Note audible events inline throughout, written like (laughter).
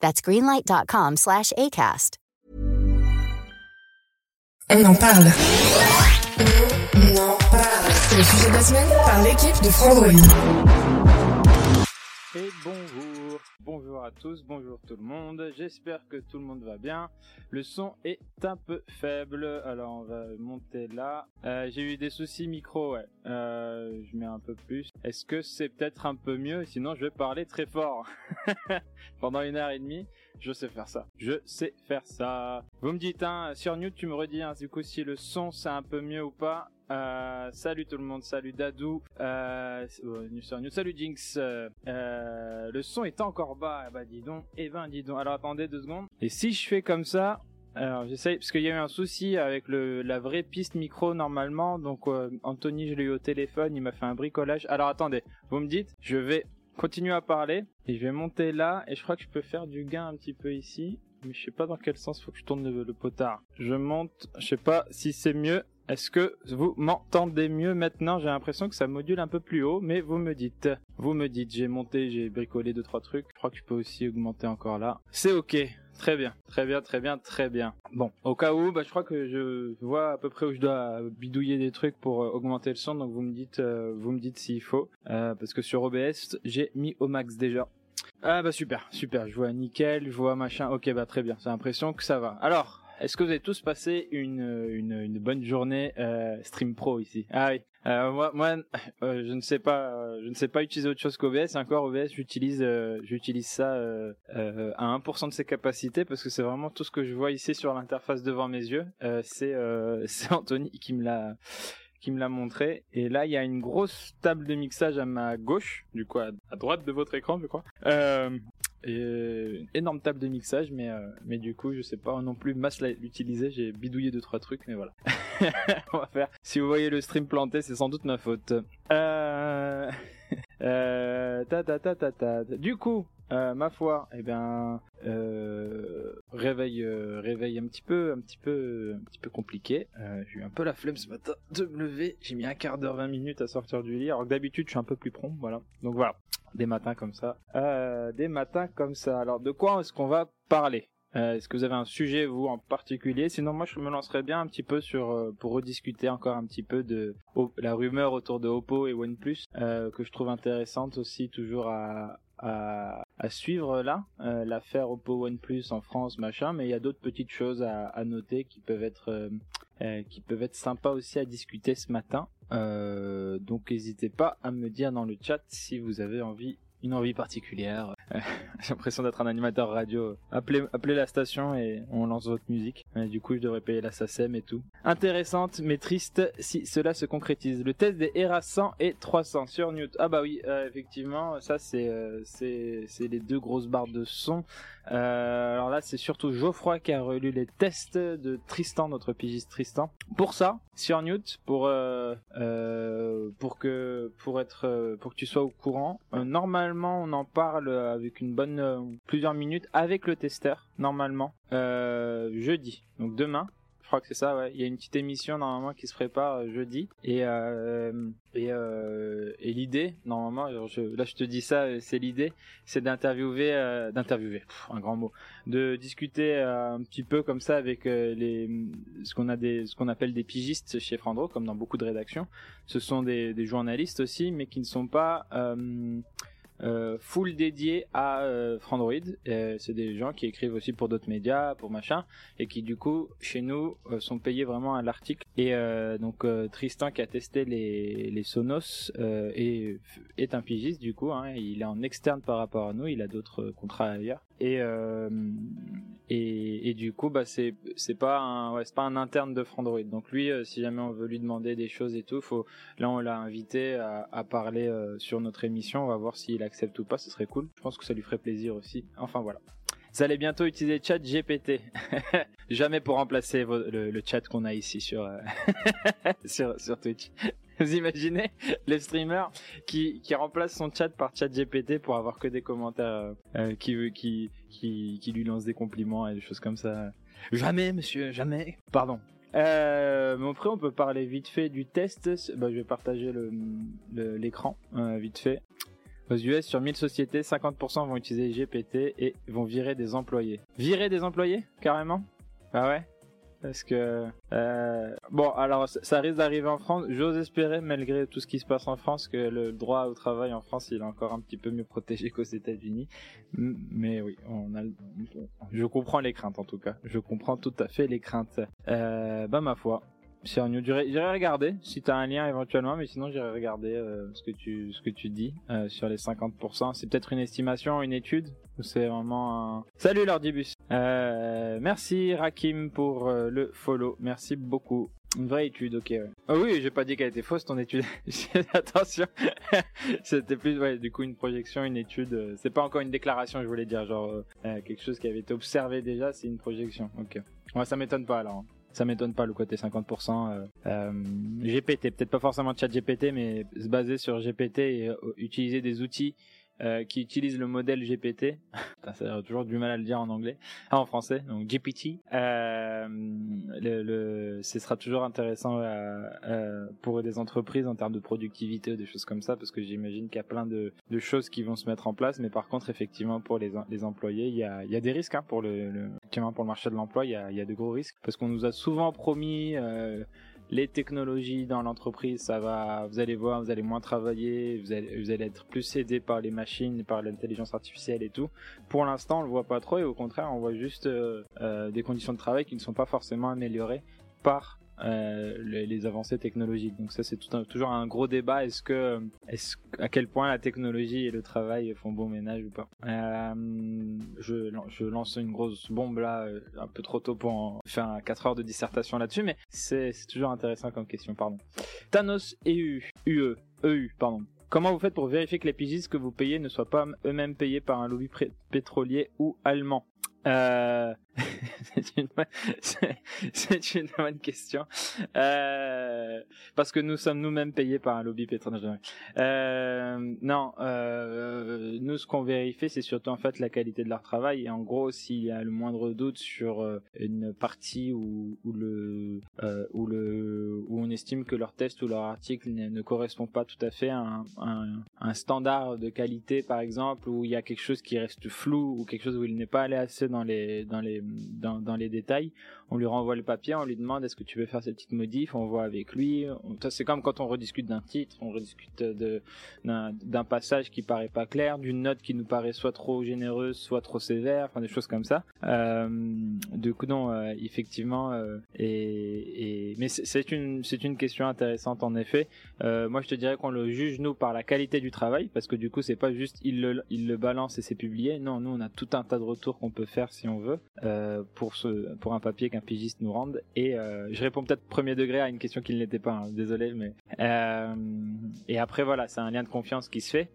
That's greenlight.com slash ACAST. On en parle. On en parle. C'est le sujet de la semaine par l'équipe de Frandroid. Et bonjour, bonjour à tous, bonjour tout le monde, j'espère que tout le monde va bien. Le son est un peu faible, alors on va monter là. Euh, J'ai eu des soucis micro, ouais, euh, je mets un peu plus. Est-ce que c'est peut-être un peu mieux? Sinon je vais parler très fort (laughs) pendant une heure et demie. Je sais faire ça. Je sais faire ça. Vous me dites, hein, sur Newt, tu me redis, hein, du coup, si le son c'est un peu mieux ou pas. Euh, salut tout le monde, salut Dadou, euh, Newt, salut Jinx. Euh, euh, le son est encore bas, eh bah dis donc, eh ben dis donc. Alors attendez deux secondes. Et si je fais comme ça, alors j'essaye parce qu'il y a eu un souci avec la vraie piste micro normalement. Donc Anthony, je l'ai eu au téléphone, il m'a fait un bricolage. Alors attendez, vous me dites, je vais continuer à parler et je vais monter là et je crois que je peux faire du gain un petit peu ici. Mais je sais pas dans quel sens faut que je tourne le potard. Je monte, je sais pas si c'est mieux. Est-ce que vous m'entendez mieux maintenant? J'ai l'impression que ça module un peu plus haut, mais vous me dites. Vous me dites, j'ai monté, j'ai bricolé deux trois trucs. Je crois que je peux aussi augmenter encore là. C'est ok. Très bien, très bien, très bien, très bien. Bon, au cas où, bah, je crois que je vois à peu près où je dois bidouiller des trucs pour euh, augmenter le son, donc vous me dites, euh, vous me dites s'il faut, euh, parce que sur OBS, j'ai mis au max déjà. Ah bah super, super, je vois nickel, je vois machin, ok bah très bien, j'ai l'impression que ça va. Alors, est-ce que vous avez tous passé une, une, une bonne journée euh, Stream Pro ici Ah oui. Euh, moi, euh, je ne sais pas, je ne sais pas utiliser autre chose qu'OBS. Encore OBS, j'utilise, j'utilise ça à 1% de ses capacités parce que c'est vraiment tout ce que je vois ici sur l'interface devant mes yeux. C'est, (laughs) c'est Anthony qui me l'a, qui me l'a montré. Et là, il y a une grosse table de mixage à ma gauche, du coup à, droite de votre écran, je crois. Et euh, une énorme table de mixage, mais euh, mais du coup, je sais pas non plus masse l'utiliser. J'ai bidouillé deux trois trucs, mais voilà. (laughs) On va faire. Si vous voyez le stream planté, c'est sans doute ma faute. Euh... euh... Ta ta ta ta ta. Du coup. Euh, ma foi, eh bien, euh, réveil, euh, réveil un petit peu, un petit peu, un petit peu compliqué. Euh, j'ai eu un peu la flemme ce matin de me lever. J'ai mis un quart d'heure, 20 minutes à sortir du lit. Alors que d'habitude, je suis un peu plus prompt, voilà. Donc voilà, des matins comme ça. Euh, des matins comme ça. Alors, de quoi est-ce qu'on va parler? Euh, Est-ce que vous avez un sujet vous en particulier? Sinon, moi, je me lancerais bien un petit peu sur euh, pour rediscuter encore un petit peu de la rumeur autour de Oppo et OnePlus euh, que je trouve intéressante aussi, toujours à à, à suivre là, l'affaire Oppo OnePlus en France, machin, mais il y a d'autres petites choses à, à noter qui peuvent être qui peuvent être sympas aussi à discuter ce matin. Donc n'hésitez pas à me dire dans le chat si vous avez envie une envie particulière. (laughs) J'ai l'impression d'être un animateur radio. Appelez, appelez la station et on lance votre musique. Euh, du coup, je devrais payer la SACEM et tout. Intéressante, mais triste si cela se concrétise. Le test des ERA 100 et 300 sur Newt. Ah bah oui, euh, effectivement, ça c'est euh, c'est les deux grosses barres de son. Alors là, c'est surtout Geoffroy qui a relu les tests de Tristan, notre pigiste Tristan. Pour ça, sur Newt, pour pour que pour être pour que tu sois au courant, euh, on en parle avec une bonne euh, plusieurs minutes avec le testeur normalement euh, jeudi. Donc demain, je crois que c'est ça, ouais. Il y a une petite émission normalement qui se prépare euh, jeudi. Et euh, et, euh, l'idée, normalement, je, là je te dis ça, euh, c'est l'idée, c'est d'interviewer, euh, d'interviewer, un grand mot, de discuter euh, un petit peu comme ça avec euh, les, ce qu'on a des, ce qu'on appelle des pigistes chez Frandro, comme dans beaucoup de rédactions. Ce sont des, journalistes aussi, mais qui ne sont pas euh, euh, full dédiés à euh, Frandroid. Euh, c'est des gens qui écrivent aussi pour d'autres médias, pour machin, et qui du coup chez nous euh, sont payés vraiment à l'article. Et euh, donc euh, Tristan qui a testé les, les Sonos euh, est, est un pigiste du coup. Hein, il est en externe par rapport à nous. Il a d'autres contrats ailleurs. Et euh, et, et du coup bah c'est pas un ouais, pas un interne de Frandroid. Donc lui euh, si jamais on veut lui demander des choses et tout, faut là on l'a invité à, parler euh, sur notre émission. On va voir s'il accepte ou pas. Ce serait cool. Je pense que ça lui ferait plaisir aussi. Enfin voilà. vous allez bientôt utiliser chat GPT. (laughs) Jamais pour remplacer le, chat qu'on a ici sur, (laughs) sur, sur Twitch. Vous imaginez les streamers qui, qui remplacent son chat par chat GPT pour avoir que des commentaires euh, qui, qui, qui, qui lui lancent des compliments et des choses comme ça. Jamais, monsieur, jamais. Pardon. Euh, mais après, on peut parler vite fait du test. Bah, je vais partager l'écran le, euh, vite fait. Aux US, sur 1000 sociétés, 50% vont utiliser GPT et vont virer des employés. Virer des employés Carrément? Ah ouais? Parce que euh, bon, alors ça risque d'arriver en France. J'ose espérer, malgré tout ce qui se passe en France, que le droit au travail en France, il est encore un petit peu mieux protégé (laughs) qu'aux États-Unis. Mais oui, on a. Je comprends les craintes en tout cas. Je comprends tout à fait les craintes. Euh, bah ma foi, sur J'irai regarder si t'as un lien éventuellement, mais sinon j'irai regarder euh, ce que tu ce que tu dis euh, sur les 50%. C'est peut-être une estimation, une étude? Ou c'est vraiment un. Salut Lordibus. Euh, merci Rakim pour euh, le follow. Merci beaucoup. Une vraie étude, ok. Ouais. Ah oui, j'ai pas dit qu'elle était fausse ton étude. (laughs) Attention. (laughs) C'était plus, ouais, du coup une projection, une étude. C'est pas encore une déclaration, je voulais dire, genre quelque chose qui avait été observé déjà, c'est une projection. Ok. Ouais, ça m'étonne pas alors. Ça m'étonne pas le côté 50%. Euh, euh, GPT, peut-être pas forcément chat GPT, mais se baser sur GPT et euh, utiliser des outils euh, qui utilise le modèle GPT. (laughs) ça a toujours du mal à le dire en anglais, ah, en français. Donc GPT. Euh, le, le, ce sera toujours intéressant euh, pour des entreprises en termes de productivité ou des choses comme ça, parce que j'imagine qu'il y a plein de, de, choses qui vont se mettre en place. Mais par contre, effectivement, pour les, les employés, il y a, il y a des risques hein, pour le, le, pour le marché de l'emploi. Il y a, il y a de gros risques parce qu'on nous a souvent promis euh, les technologies dans l'entreprise, ça va, vous allez voir, vous allez moins travailler, vous allez, vous allez être plus aidé par les machines, par l'intelligence artificielle et tout. Pour l'instant, on le voit pas trop et au contraire, on voit juste euh, euh, des conditions de travail qui ne sont pas forcément améliorées par euh, les, avancées technologiques. Donc ça c'est toujours un gros débat. Est-ce que, est-ce à quel point la technologie et le travail font bon ménage ou pas euh, je, je lance une grosse bombe là, euh, un peu trop tôt pour en faire 4 heures de dissertation là-dessus, mais c'est toujours intéressant comme question. Pardon. Thanos et U, UE, EU, pardon. Comment vous faites pour vérifier que les pigistes que vous payez ne soient pas eux-mêmes payés par un lobby pétrolier ou allemand? Euh, (laughs) c'est une, bonne question. Euh, parce que nous sommes nous-mêmes payés par un lobby pétrolier. Euh, non, euh, nous ce qu'on vérifie, c'est surtout en fait la qualité de leur travail. Et en gros, s'il y a le moindre doute sur une partie où, le où le où on estime que leur test ou leur article ne, correspond pas tout à fait à un, un, un, standard de qualité, par exemple, où il y a quelque chose qui reste flou ou quelque chose où il n'est pas allé assez dans les dans les dans, dans les détails. On lui renvoie le papier, on lui demande est-ce que tu veux faire cette petite modif, on voit avec lui. C'est comme quand on rediscute d'un titre, on rediscute d'un passage qui paraît pas clair, d'une note qui nous paraît soit trop généreuse, soit trop sévère, enfin des choses comme ça. Euh, du coup non, euh, effectivement, euh, et, mais c'est une c'est une question intéressante en effet. Euh, moi je te dirais qu'on le juge nous par la qualité du travail, parce que du coup c'est pas juste il le il le balance et c'est publié. Non, nous on a tout un tas de retours qu'on peut faire si on veut euh, pour ce pour un papier qu'un pigiste nous rende. Et euh, je réponds peut-être premier degré à une question qui ne l'était pas. Hein, désolé, mais et après voilà, c'est un lien de confiance qui se fait.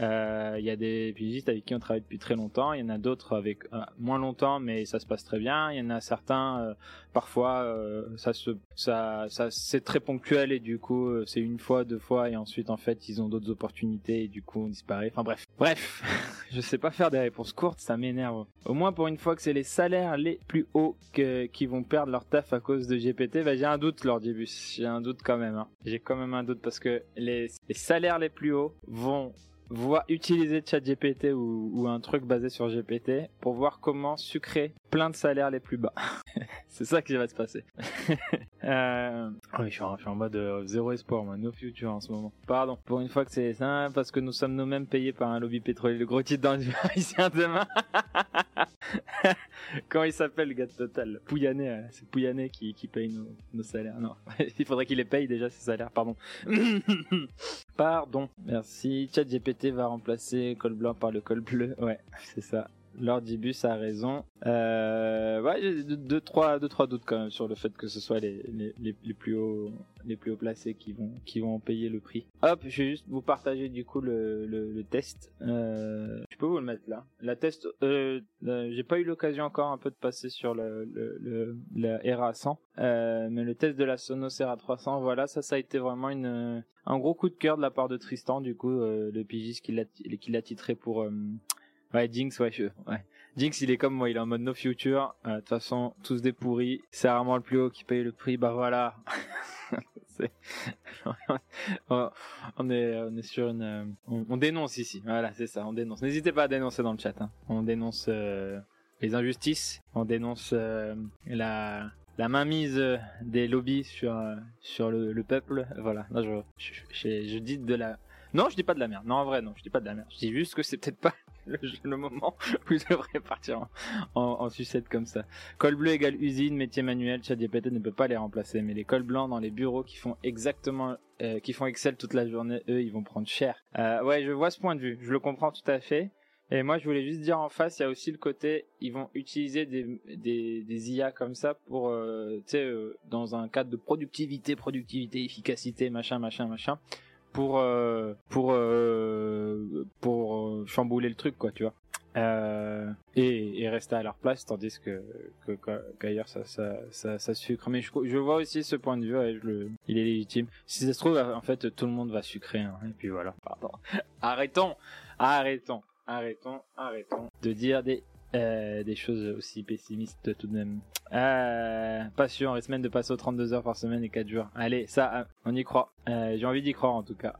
Euh, il y a des pigistes avec qui on travaille depuis très longtemps. Il y en a d'autres avec euh, moins longtemps, mais ça se passe très bien. Il y en a certains, euh, parfois, euh, ça se, ça, ça, c'est très ponctuel et du coup, c'est une fois, deux fois, et ensuite, en fait, ils ont d'autres opportunités et du coup, on disparaît. Enfin bref, bref, (laughs) je sais pas faire des réponses courtes, ça m'énerve. Au moins pour une fois que c'est les salaires les plus hauts que, qui vont perdre leur taf à cause de GPT, bah j'ai un doute, début. J'ai un doute quand même. Hein. J'ai quand même un doute parce que les salaires les plus hauts vont voir utiliser ChatGPT ou, ou un truc basé sur GPT pour voir comment sucrer plein de salaires les plus bas. (laughs) c'est ça qui va se passer. (laughs) euh... oui, je suis, en, je suis en mode euh, zéro espoir, moi, no future en ce moment. Pardon. Pour une fois que c'est ça, parce que nous sommes nous-mêmes payés par un lobby pétrolier. Le gros titre dans le parisien (laughs) demain. Comment il s'appelle le gars de Total? Pouyanné, euh, c'est Pouyanné qui, qui paye nos, nos salaires. Non, il faudrait qu'il les paye déjà ses salaires, pardon. Pardon, merci. ChatGPT va remplacer col blanc par le col bleu. Ouais, c'est ça. L'Ordibus a raison. Euh, ouais, j'ai deux, trois, deux, trois doutes quand même sur le fait que ce soit les, les, les, plus hauts, les plus hauts placés qui vont, qui vont payer le prix. Hop, je vais juste vous partager du coup le, le, test. Euh, je peux vous le mettre là. La test, euh, j'ai pas eu l'occasion encore un peu de passer sur le, le, le la RA 100, euh, mais le test de la Sonos RA 300, voilà, ça, ça a été vraiment une, un gros coup de cœur de la part de Tristan, du coup, le pigiste qui l'a titré pour. Ouais, Jinx, ouais, je, ouais. Jinx, il est comme moi, il est en mode no future. Euh, De toute façon, tous des pourris. C'est rarement le plus haut qui paye le prix. Bah voilà. (laughs) (laughs) On est, on est sur une, euh, on, on dénonce ici. Voilà, c'est ça, on dénonce. N'hésitez pas à dénoncer dans le chat. Hein. On dénonce euh, les injustices. On dénonce euh, la, la mainmise des lobbies sur, euh, sur le, le peuple. Voilà. Là, je, je, je, je dis de la, non, je dis pas de la merde. Non, en vrai, non, je dis pas de la merde. Je dis juste que c'est peut-être pas le, moment où je devrais partir en, sucette comme ça. Col bleu égale usine, métier manuel, ChatGPT ne peut pas les remplacer. Mais les cols blancs dans les bureaux qui font exactement, euh, qui font Excel toute la journée, eux, ils vont prendre cher. Euh, ouais, je vois ce point de vue. Je le comprends tout à fait. Et moi, je voulais juste dire en face, il y a aussi le côté, ils vont utiliser des, IA comme ça pour, euh, tu sais, dans un cadre de productivité, productivité, efficacité, machin, machin, machin pour euh, pour euh, pour euh, chambouler le truc quoi tu vois. Euh, et, et rester à leur place tandis que qu'ailleurs ça, ça ça ça sucre. Mais je, je vois aussi ce point de vue ouais, je le, il est légitime. Si ça se trouve en fait tout le monde va sucrer hein, et puis voilà. Pardon. (laughs) Arrêtons. Arrêtons. Arrêtons. Arrêtons de dire des euh, des choses aussi pessimistes tout de même. Euh, pas sûr, les semaines de passer aux 32 heures par semaine et 4 jours. Allez, ça, euh, on y croit. Euh, J'ai envie d'y croire en tout cas.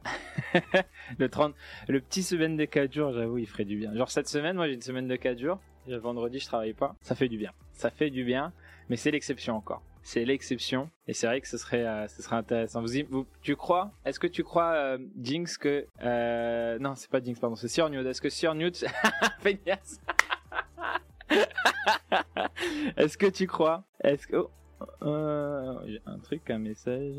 (laughs) le 30, le petit semaine de 4 jours, j'avoue, il ferait du bien. Genre cette semaine, moi j'ai une semaine de 4 jours. Le vendredi, je travaille pas. Ça fait du bien. Ça fait du bien, mais c'est l'exception encore. C'est l'exception, et c'est vrai que ce serait, euh, ce serait intéressant. Vous, vous tu crois? Est-ce que tu crois, euh, Jinx, que non, c'est pas Jinx, pardon, c'est Sir Newt. Est-ce que Sir Newt, (laughs) feignasse (laughs) Est-ce que tu crois? Est-ce que... oh, euh, un truc, un message...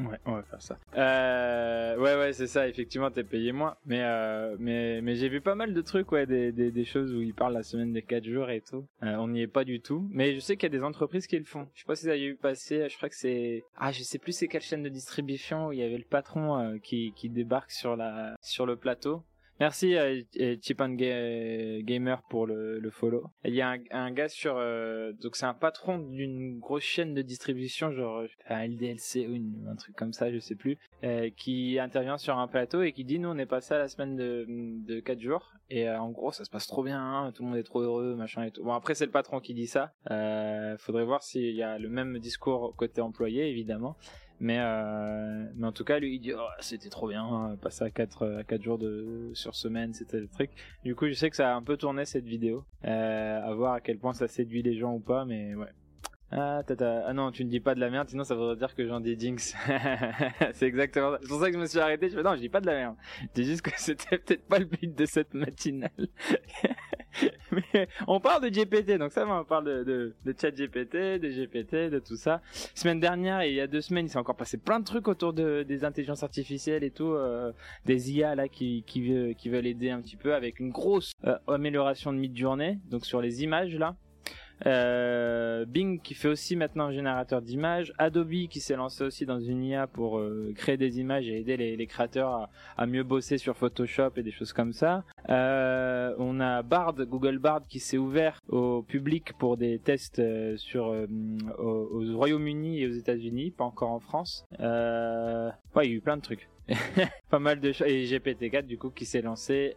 Ouais, on va faire ça. Euh, ouais, ouais, c'est ça, effectivement, t'es payé moins. Mais, euh, mais, mais j'ai vu pas mal de trucs, ouais, des, des, choses où ils parlent la semaine des 4 jours et tout. On n'y est pas du tout. Mais je sais qu'il y a des entreprises qui le font. Je sais pas si vous avez vu passer, je crois que c'est... Ah, je sais plus c'est quelle chaîne de distribution où il y avait le patron qui, qui débarque sur, la, sur le plateau. Merci euh, euh, Chip Gamer pour le, le follow. Il y a un, un gars sur euh, donc c'est un patron d'une grosse chaîne de distribution genre un LDLC ou un truc comme ça je sais plus euh, qui intervient sur un plateau et qui dit nous on est passé à la semaine de de 4 jours et euh, en gros ça se passe trop bien hein, tout le monde est trop heureux machin et tout. Bon après c'est le patron qui dit ça. Euh, faudrait voir s'il y a le même discours côté employé évidemment. Mais, euh, mais en tout cas, lui, il dit, oh, c'était trop bien, hein, passer à 4, à 4 jours de, sur semaine, c'était le truc. Du coup, je sais que ça a un peu tourné cette vidéo, euh, à voir à quel point ça séduit les gens ou pas, mais ouais. Ah, tata. ah non, tu ne dis pas de la merde, sinon ça voudrait dire que j'en dis jinx. (laughs) c'est exactement ça. C'est pour ça que je me suis arrêté. Je fais non, je dis pas de la merde. Je dis juste que (laughs) c'était peut-être pas le but de cette matinale. (laughs) Mais on parle de GPT, donc ça va, on parle de, de, de chat GPT, de GPT, de tout ça. Semaine dernière et il y a deux semaines, il s'est encore passé plein de trucs autour de, des intelligences artificielles et tout, euh, des IA là qui, qui, qui veulent aider un petit peu avec une grosse euh, amélioration de mid-journée, donc sur les images là. Euh, Bing qui fait aussi maintenant un générateur d'images, Adobe qui s'est lancé aussi dans une IA pour euh, créer des images et aider les, créateurs à, mieux bosser sur Photoshop et des choses comme ça. Euh, on a Bard, Google Bard qui s'est ouvert au public pour des tests sur au, au Royaume-Uni et aux États-Unis, pas encore en France. Ouais, il y a eu plein de trucs. (laughs) pas mal de choses. Et GPT-4 du coup qui s'est lancé,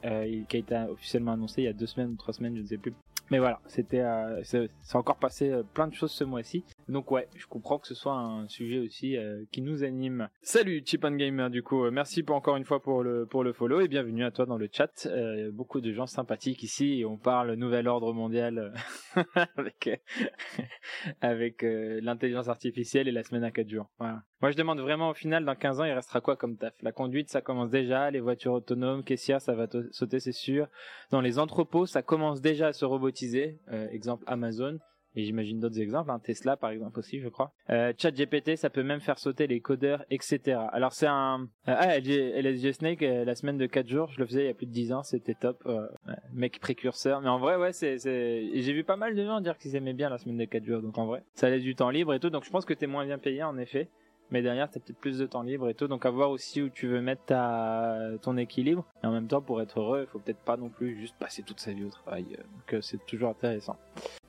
qui a été officiellement annoncé il y a deux semaines ou trois semaines, je ne sais plus. Mais voilà, c'était, euh, c'est encore passé euh, plein de choses ce mois-ci. Donc ouais, je comprends que ce soit un sujet aussi euh, qui nous anime. Salut Chip and Gamer du coup, euh, merci pour encore une fois pour le pour le follow et bienvenue à toi dans le chat. Beaucoup de gens sympathiques ici et on parle nouvel ordre mondial (laughs) avec avec l'intelligence artificielle et la semaine à 4 jours. Voilà. Moi je demande vraiment au final dans 15 ans il restera quoi comme taf? La conduite ça commence déjà, les voitures autonomes, caissière ça va sauter c'est sûr. Dans les entrepôts ça commence déjà à se robotiser, Euh, exemple Amazon. mais j'imagine d'autres exemples, hein. Tesla par exemple aussi, je crois. Euh, ChatGPT, ça peut même faire sauter les codeurs, etc. Alors c'est un... Euh, ah, LSG Snake, euh, la semaine de 4 jours, je le faisais il y a plus de 10 ans, c'était top. Mec précurseur, mais en vrai, ouais, c'est... J'ai vu pas mal de gens dire qu'ils aimaient bien la semaine de 4 jours, donc en vrai, ça laisse du temps libre et tout, donc je pense que t'es moins bien payé en effet mais derrière t'as peut-être plus de temps libre et tout donc à voir aussi où tu veux mettre ta ton équilibre et en même temps pour être heureux il faut peut-être pas non plus juste passer toute sa vie au travail donc c'est toujours intéressant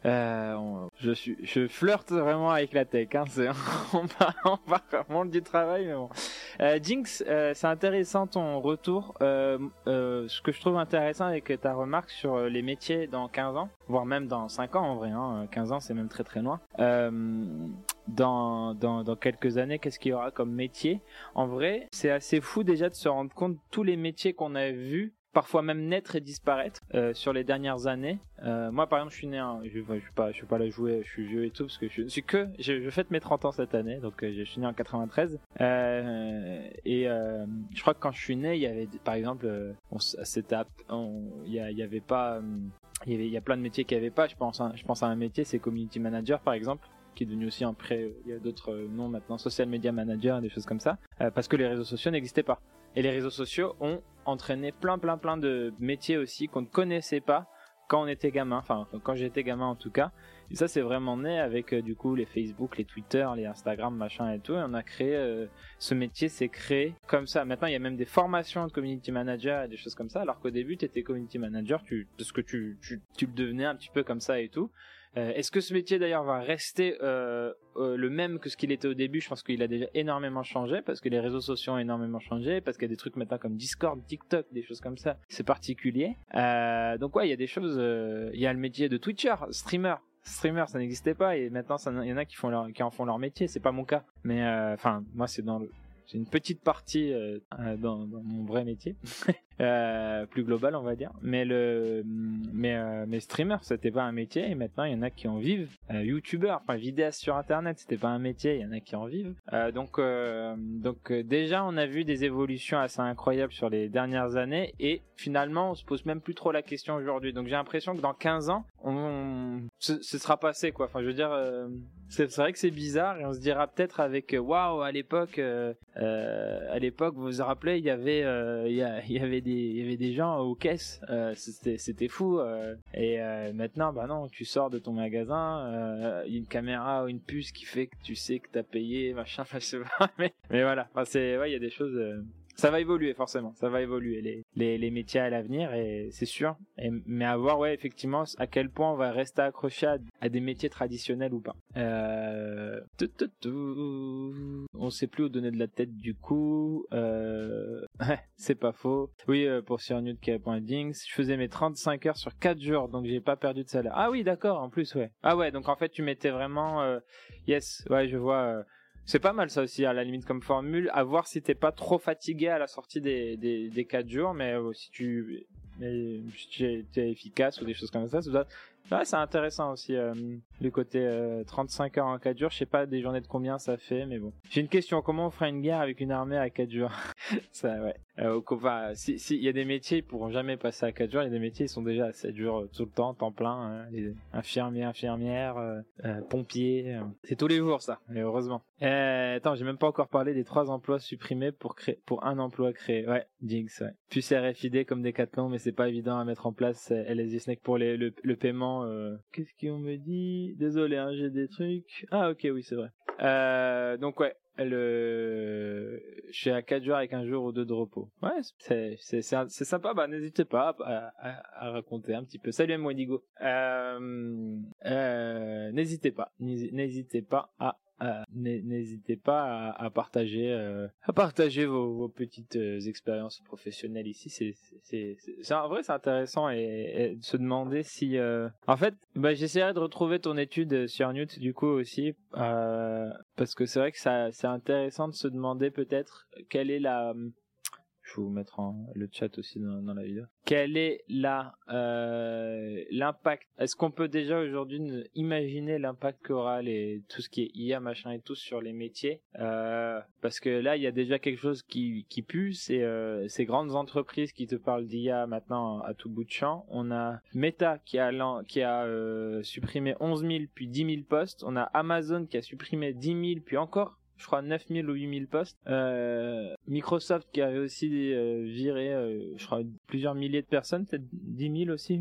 euh, je suis, je flirte vraiment avec la tech. Hein, (laughs) on parle, on vraiment du travail, mais bon. Euh, Jinx, euh, c'est intéressant ton retour. Euh, euh, ce que je trouve intéressant avec ta remarque sur les métiers dans 15 ans, voire même dans 5 ans en vrai. Hein, 15 ans, c'est même très très loin. Dans, dans, dans quelques années, qu'est-ce qu'il y aura comme métier? En vrai, c'est assez fou déjà de se rendre compte tous les métiers qu'on a vus parfois même naître et disparaître euh, sur les dernières années. Euh, moi, par exemple, je suis né, je, je, suis pas, je suis pas là jouer, je suis vieux et tout parce que je, suis que, je, je fête mes 30 ans cette année, donc euh, je suis né en 93. Euh, et euh, je crois que quand je suis né, il y avait, par exemple, on, c'était, il y, avait pas, il y avait, il y a plein de métiers qu'il y avait pas. Je pense, je pense à un métier, c'est community manager, par exemple qui est devenu aussi un prêt, il y a d'autres noms maintenant, social media manager, des choses comme ça, parce que les réseaux sociaux n'existaient pas. Et les réseaux sociaux ont entraîné plein plein plein de métiers aussi qu'on ne connaissait pas quand on était gamin, enfin quand j'étais gamin en tout cas. Et ça c'est vraiment né avec euh, du coup les Facebook, les Twitter, les Instagram, machin et tout. Et on a créé euh, ce métier, s'est créé comme ça. Maintenant il y a même des formations de community manager et des choses comme ça. Alors qu'au début tu étais community manager, parce que tu, tu le devenais un petit peu comme ça et tout. Euh, est-ce que ce métier d'ailleurs va rester euh, euh, le même que ce qu'il était au début? Je pense qu'il a déjà énormément changé parce que les réseaux sociaux ont énormément changé, parce qu'il y a des trucs maintenant comme Discord, TikTok, des choses comme ça. C'est particulier. donc ouais, il y a des choses. Il y a le métier de Twitcher, streamer. Streamer, ça n'existait pas et maintenant il y en a qui font qui en font leur métier. C'est pas mon cas, mais enfin moi c'est dans j'ai une petite partie dans, mon vrai métier, (laughs) euh, plus global on va dire. Mais le, mais euh, mais streamer c'était pas un métier et maintenant il y en a qui en vivent. Euh, Youtubeur, enfin vidéaste sur internet c'était pas un métier, il y en a qui en vivent. donc donc déjà on a vu des évolutions assez incroyables sur les dernières années et finalement on se pose même plus trop la question aujourd'hui. Donc j'ai l'impression que dans 15 ans on, ce, sera passé quoi. Enfin je veux dire c'est vrai que c'est bizarre et on se dira peut-être avec waouh à l'époque euh, à l'époque, vous vous rappelez, il y avait, euh, il, il y avait il y avait des gens aux caisses. Euh, c'était, fou. Euh, et euh, maintenant, bah non, tu sors de ton magasin, une caméra ou une puce qui fait que tu sais que t'as payé, machin, (laughs) mais, mais voilà. Enfin, c'est, ouais, il y a des choses ça va évoluer forcément, ça va évoluer les, les, les métiers à l'avenir et c'est sûr. Mais à voir ouais effectivement à quel point on va rester accroché à, des métiers traditionnels ou pas. Euh... On sait plus où donner de la tête du coup. Euh... (laughs) c'est pas faux. Oui euh, pour Sir Newt je faisais mes 35 heures sur 4 jours donc j'ai pas perdu de salaire. Ah oui d'accord en plus ouais. Ah ouais donc en fait tu mettais vraiment euh... yes ouais je vois euh, c'est pas mal ça aussi à la limite comme formule, à voir si t'es pas trop fatigué à la sortie des, des, des 4 jours, mais euh, si tu mais tu es efficace ou des choses comme ça, ça Ouais, c'est intéressant aussi euh, le côté euh, 35 heures en 4 jours. Je sais pas des journées de combien ça fait, mais bon. J'ai une question. Comment on fera une guerre avec une armée à 4 jours? (laughs) Ça, ouais. Euh, enfin, si, si, il y a des métiers, ils pourront jamais passer à 4 jours. Il y a des métiers, ils sont déjà à 7 jours euh, tout le temps, temps plein. Hein. Infirmiers, infirmières, euh, euh, pompiers. C'est tous les jours ça, mais heureusement. attends, j'ai même pas encore parlé des trois emplois supprimés pour créer, pour un emploi créé. Ouais, Jinx, ouais. Puis RFID comme des Decathlon, mais c'est pas évident à mettre en place. LSD Snake pour les, le, le paiement. Qu'est-ce qu'on me dit? Désolé, hein, j'ai des trucs. Ah ok, oui, c'est vrai. donc ouais, le je suis à 4 jours avec un jour ou deux de repos. Ouais, c'est c'est c'est sympa. Bah n'hésitez pas à, à, à, raconter un petit peu. Salut moi Digo. Euh, euh, n'hésitez pas, n'hésitez pas à euh, n'hésitez pas à, partager euh, à partager vos, petites euh, expériences professionnelles ici. C'est en vrai c'est intéressant et, se demander si en fait bah, j'essaierai de retrouver ton étude sur Newt du coup aussi parce que c'est vrai que c'est intéressant de se demander peut-être quelle est la je vais vous mettre en, le chat aussi dans, dans la vidéo. Quel est la euh, l'impact? Est-ce qu'on peut déjà aujourd'hui imaginer l'impact qu'aura tout ce qui est IA machin et tout sur les métiers? Euh, Parce que là, il y a déjà quelque chose qui qui pue, c'est euh, ces grandes entreprises qui te parlent d'IA maintenant à tout bout de champ. On a Meta qui a qui a euh, supprimé 11 000 puis 10 000 postes. On a Amazon qui a supprimé 10 000 puis encore je crois 9000 ou 8000 postes. Euh, Microsoft qui avait aussi euh, viré, euh, je crois, plusieurs milliers de personnes, peut-être 10 000 aussi,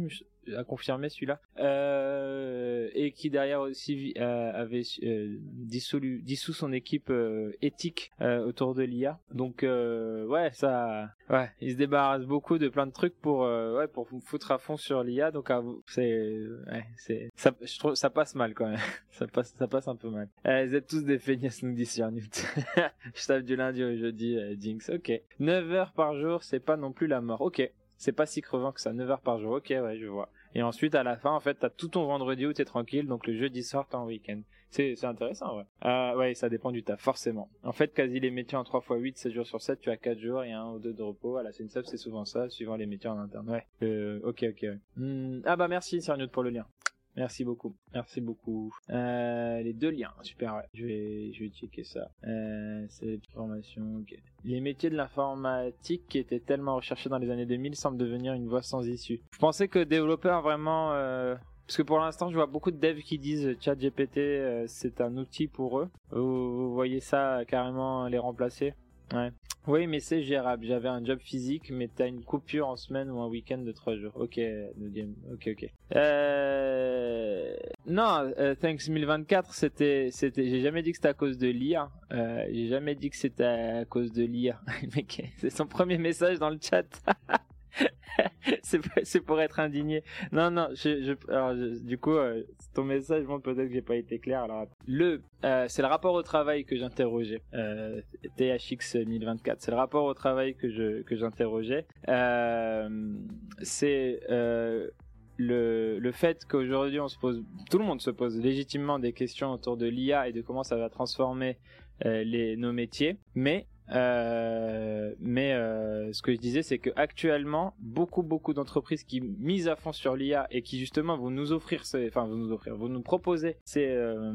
à confirmer celui-là, euh, et qui derrière aussi euh, avait euh, dissous son équipe euh, éthique autour de l'IA. Donc ouais, ça, ouais, il se débarrasse beaucoup de plein de trucs pour ouais pour foutre à fond sur l'IA. Donc c'est ouais, c'est ça, je trouve ça passe mal quand même. (laughs) ça passe ça passe un peu mal. vous êtes tous des feignasses nous dit sur (laughs) je tape du lundi au jeudi, Jinx. Ok. 9 heures par jour, c'est pas non plus la mort. Ok c'est pas si crevant que ça, 9 heures par jour. Ok, ouais, je vois. Et ensuite, à la fin, en fait, t'as tout ton vendredi où t'es tranquille, donc le jeudi soir, t'es en week-end. C'est, intéressant, ouais. Euh, ouais, ça dépend du taf, forcément. En fait, quasi les métiers en 3 x 8, 7 jours sur 7, tu as 4 jours et 1 ou 2 de repos. À la SNCF, c'est souvent ça, suivant les métiers en interne. Ouais. Euh, ok, ok, ouais. Hmm, ah bah merci, Cerniot, pour le lien. Merci beaucoup. Merci beaucoup. Euh, les deux liens, super. Ouais. Je vais, je vais checker ça. Euh, c'est formation. ok. Les métiers de l'informatique qui étaient tellement recherchés dans les années 2000 semblent devenir une voie sans issue. Je pensais que développeur vraiment. Euh... Parce que pour l'instant, je vois beaucoup de devs qui disent ChatGPT, euh, c'est un outil pour eux. vous voyez ça carrément les remplacer? Ouais. Oui, mais c'est gérable. J'avais un job physique, mais t'as une coupure en semaine ou un week-end de trois jours. Ok, ok, ok. Euh... Non, euh, Thanks 1024, c'était, c'était. J'ai jamais dit que c'était à cause de l'IA. Euh, j'ai jamais dit que c'était à cause de l'IA. (laughs) c'est son premier message dans le chat. (laughs) (laughs) c'est pour être indigné. Non, non, du coup, euh, ton message, bon, peut-être que j'ai pas été clair. Alors, euh, c'est le rapport au travail que j'interrogeais. Euh, THX 1024, c'est le rapport au travail que je que j'interrogeais. Euh, c'est le, le fait qu'aujourd'hui on se pose, tout le monde se pose légitimement des questions autour de l'IA et de comment ça va transformer les, nos métiers, mais euh, mais euh, ce que je disais, c'est que actuellement, beaucoup beaucoup d'entreprises qui misent à fond sur l'IA et qui justement vont nous offrir, enfin vont nous offrir, vont nous proposer ces, euh,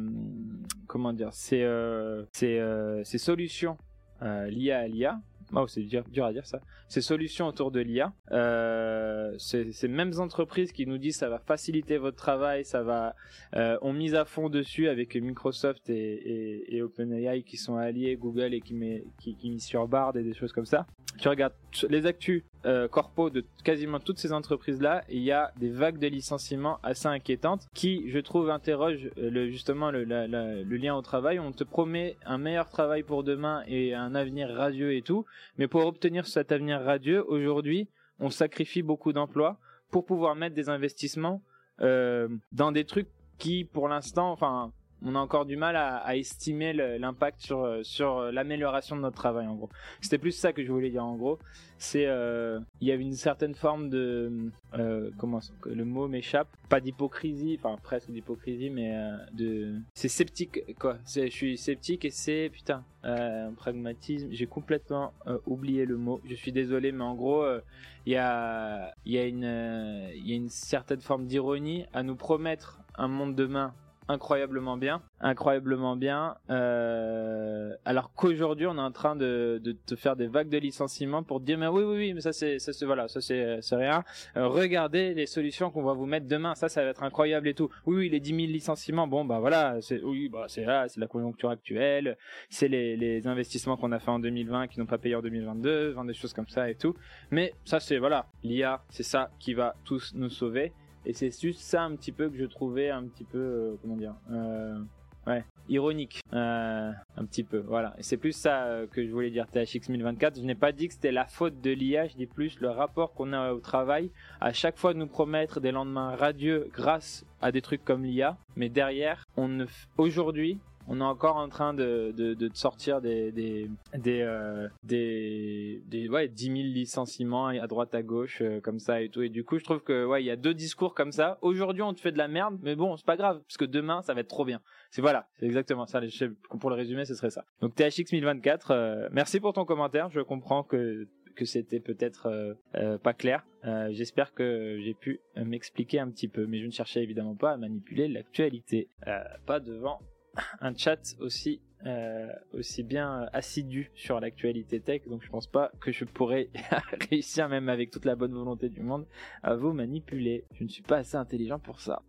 comment dire, ces, euh, ces, euh, ces solutions liées à l'IA oh, c'est dur, à dire ça, ces solutions autour de l'IA, euh, ces, mêmes entreprises qui nous disent ça va faciliter votre travail, ça va, euh, ont mis à fond dessus avec Microsoft et, OpenAI qui sont alliés, Google et qui met, qui, qui sur Bard et des choses comme ça. Tu regardes les actus euh, corpo de quasiment toutes ces entreprises-là, il y a des vagues de licenciements assez inquiétantes qui, je trouve, interrogent euh, justement le, le lien au travail. On te promet un meilleur travail pour demain et un avenir radieux et tout, mais pour obtenir cet avenir radieux, aujourd'hui, on sacrifie beaucoup d'emplois pour pouvoir mettre des investissements euh, dans des trucs qui, pour l'instant, enfin, on a encore du mal à, estimer l'impact sur sur l'amélioration de notre travail en gros. C'était plus ça que je voulais dire en gros. C'est euh, il y a une certaine forme de euh, comment le mot m'échappe, pas d'hypocrisie, enfin presque d'hypocrisie, mais euh, de c'est sceptique quoi. Je suis sceptique et c'est putain euh, pragmatisme. J'ai complètement euh, oublié le mot. Je suis désolé, mais en gros il y a il y a une il y a une certaine forme d'ironie à nous promettre un monde demain incroyablement bien, incroyablement bien. Euh, alors qu'aujourd'hui, on est en train de, de te faire des vagues de licenciements pour dire mais oui oui oui, mais ça c'est ça voilà, ça c'est c'est rien. Euh, regardez les solutions qu'on va vous mettre demain, ça ça va être incroyable et tout. Oui oui, les 10 000 licenciements, bon bah voilà, c'est oui bah c'est là, c'est la conjoncture actuelle, c'est les investissements qu'on a fait en 2020 qui n'ont pas payé en 2022, des choses comme ça et tout. Mais ça c'est voilà, l'IA, c'est ça qui va tous nous sauver. Et c'est juste ça un petit peu que je trouvais un petit peu, euh, comment dire, euh, ouais, ironique, euh, un petit peu, voilà. Et c'est plus ça que je voulais dire THX 1024. Je n'ai pas dit que c'était la faute de l'IA, je dis plus le rapport qu'on a au travail. À chaque fois de nous promettre des lendemains radieux grâce à des trucs comme l'IA, mais derrière, on ne, aujourd'hui, on est encore en train de, de, de sortir des des des, euh, des, ouais 10 000 licenciements à droite à gauche euh, comme ça et tout. Et du coup je trouve que ouais il y a deux discours comme ça. Aujourd'hui on te fait de la merde mais bon c'est pas grave parce que demain ça va être trop bien. C'est voilà c'est exactement ça. Pour le résumer ce serait ça. Donc THX 1024 euh, merci pour ton commentaire. Je comprends que que c'était peut-être pas clair. J'espère que j'ai pu m'expliquer un petit peu, mais je ne cherchais évidemment pas à manipuler l'actualité, pas devant un chat aussi aussi bien assidu sur l'actualité tech, donc je pense pas que je pourrais (laughs) réussir, même avec toute la bonne volonté du monde, à vous manipuler. Je ne suis pas assez intelligent pour ça.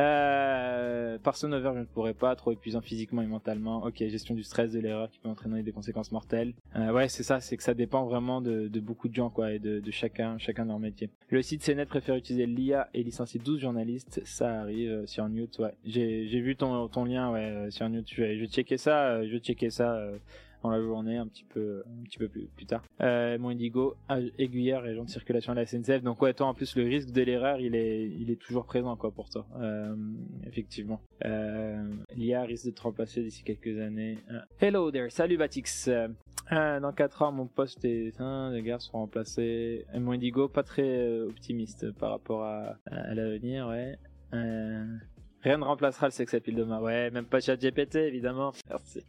Euh, Over, je ne pourrais pas, trop épuisant physiquement et mentalement. Ok, gestion du stress, de l'erreur qui peut entraîner des conséquences mortelles. Euh, ouais, c'est ça, c'est que ça dépend vraiment de, de, beaucoup de gens, quoi, et de, de chacun, chacun de leur métier. Le site CNET préfère utiliser l'IA et licencier 12 journalistes, ça arrive euh, sur Newt, ouais. J'ai, j'ai vu ton, ton lien, ouais, euh, sur Newt, je vais, je vais checker ça, euh, je vais checker ça dans la journée un petit peu un petit peu plus, tard. Euh, mon Indigo, aiguillère et agent de circulation à la SNCF. Donc ouais, toi en plus le risque de l'erreur, il est il est toujours présent quoi pour toi. Euh, effectivement. Euh, L'IA risque de te remplacer d'ici quelques années. Euh, hello there, salut Batix. Euh, dans 4 ans, mon poste hein, les gars seront remplacés. Mon Indigo, pas très optimiste par rapport à, l'avenir, ouais. Euh, Rien ne remplacera le sex appeal demain. Ouais, même pas ChatGPT, évidemment. Merci.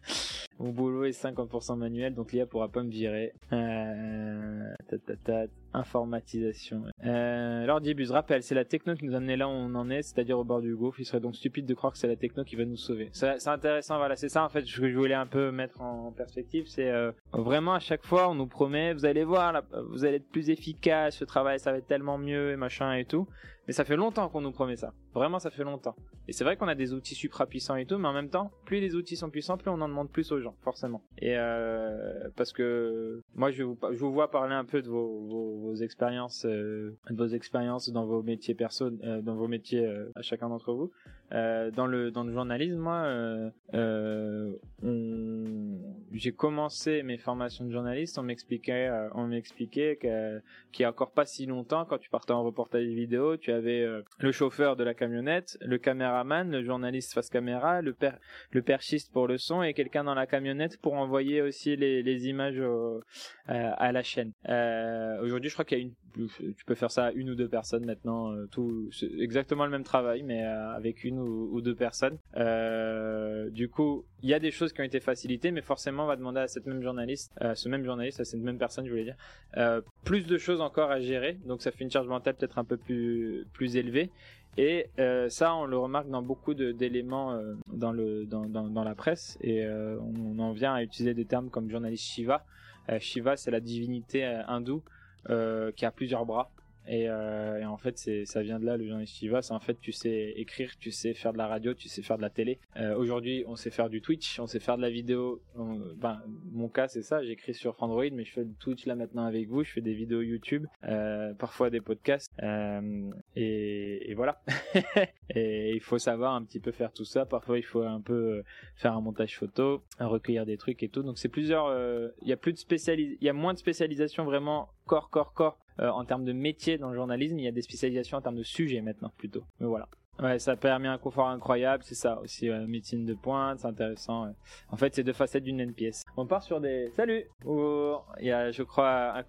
Mon boulot est 50% manuel, donc l'IA pourra pas me virer. Euh, informatisation. Euh, alors Dibus, rappel, c'est la techno qui nous a là où on en est, c'est-à-dire au bord du gouffre. Il serait donc stupide de croire que c'est la techno qui va nous sauver. C'est intéressant, voilà, c'est ça en fait ce que je voulais un peu mettre en perspective. C'est euh, vraiment à chaque fois on nous promet, vous allez voir, vous allez être plus efficace, le travail ça va être tellement mieux et machin et tout. Mais ça fait longtemps qu'on nous promet ça. Vraiment, ça fait longtemps. Et c'est vrai qu'on a des outils supra puissants et tout, mais en même temps, plus les outils sont puissants, plus on en demande plus aux gens, forcément. Et euh, parce que moi, je vous, je vous vois parler un peu de vos, vos, expériences, euh, vos expériences dans vos métiers perso, euh, dans vos métiers à chacun d'entre vous. Dans le dans le journalisme, moi, j'ai commencé mes formations de journaliste. On m'expliquait, on m'expliquait qu'il y a encore pas si longtemps, quand tu partais en reportage vidéo, tu avais le chauffeur de la camionnette, le caméraman, le journaliste face caméra, le per, le perchiste pour le son et quelqu'un dans la camionnette pour envoyer aussi les, images à la chaîne. Aujourd'hui, je crois qu'il y a une, tu peux faire ça à une ou deux personnes maintenant, tout exactement le même travail, mais avec une ou, deux personnes. Euh, du coup, il y a des choses qui ont été facilitées, mais forcément, on va demander à cette même journaliste, à ce même journaliste, cette même personne, je voulais dire, euh, plus de choses encore à gérer. Donc, ça fait une charge mentale peut-être un peu plus plus élevée. Et euh, ça, on le remarque dans beaucoup d'éléments euh, dans, la presse. Et euh, on, en vient à utiliser des termes comme journaliste Shiva. Shiva, c'est la divinité hindoue qui a plusieurs bras. Euh, et, en fait, ça vient de là le journaliste qui va. C'est en fait, tu sais écrire, tu sais faire de la radio, tu sais faire de la télé. Euh, aujourd'hui, on sait faire du Twitch, on sait faire de la vidéo. ben, mon cas, c'est ça. J'écris sur Android, mais je fais du Twitch là maintenant avec vous. Je fais des vidéos YouTube, euh, parfois des podcasts. Et, voilà. (laughs) et il faut savoir un petit peu faire tout ça. Parfois, il faut un peu faire un montage photo, recueillir des trucs et tout. Donc, c'est plusieurs. Il y a plus de spécialis, il y a moins de spécialisation vraiment corps, corps, corps euh, en termes de métier dans le journalisme, il y a des spécialisations en termes de sujet maintenant plutôt. Mais voilà. Ouais, ça permet un confort incroyable, c'est ça aussi, médecine de pointe, c'est intéressant. En fait, c'est deux facettes d'une pièce. On part sur des... Salut Il y a, je crois, un,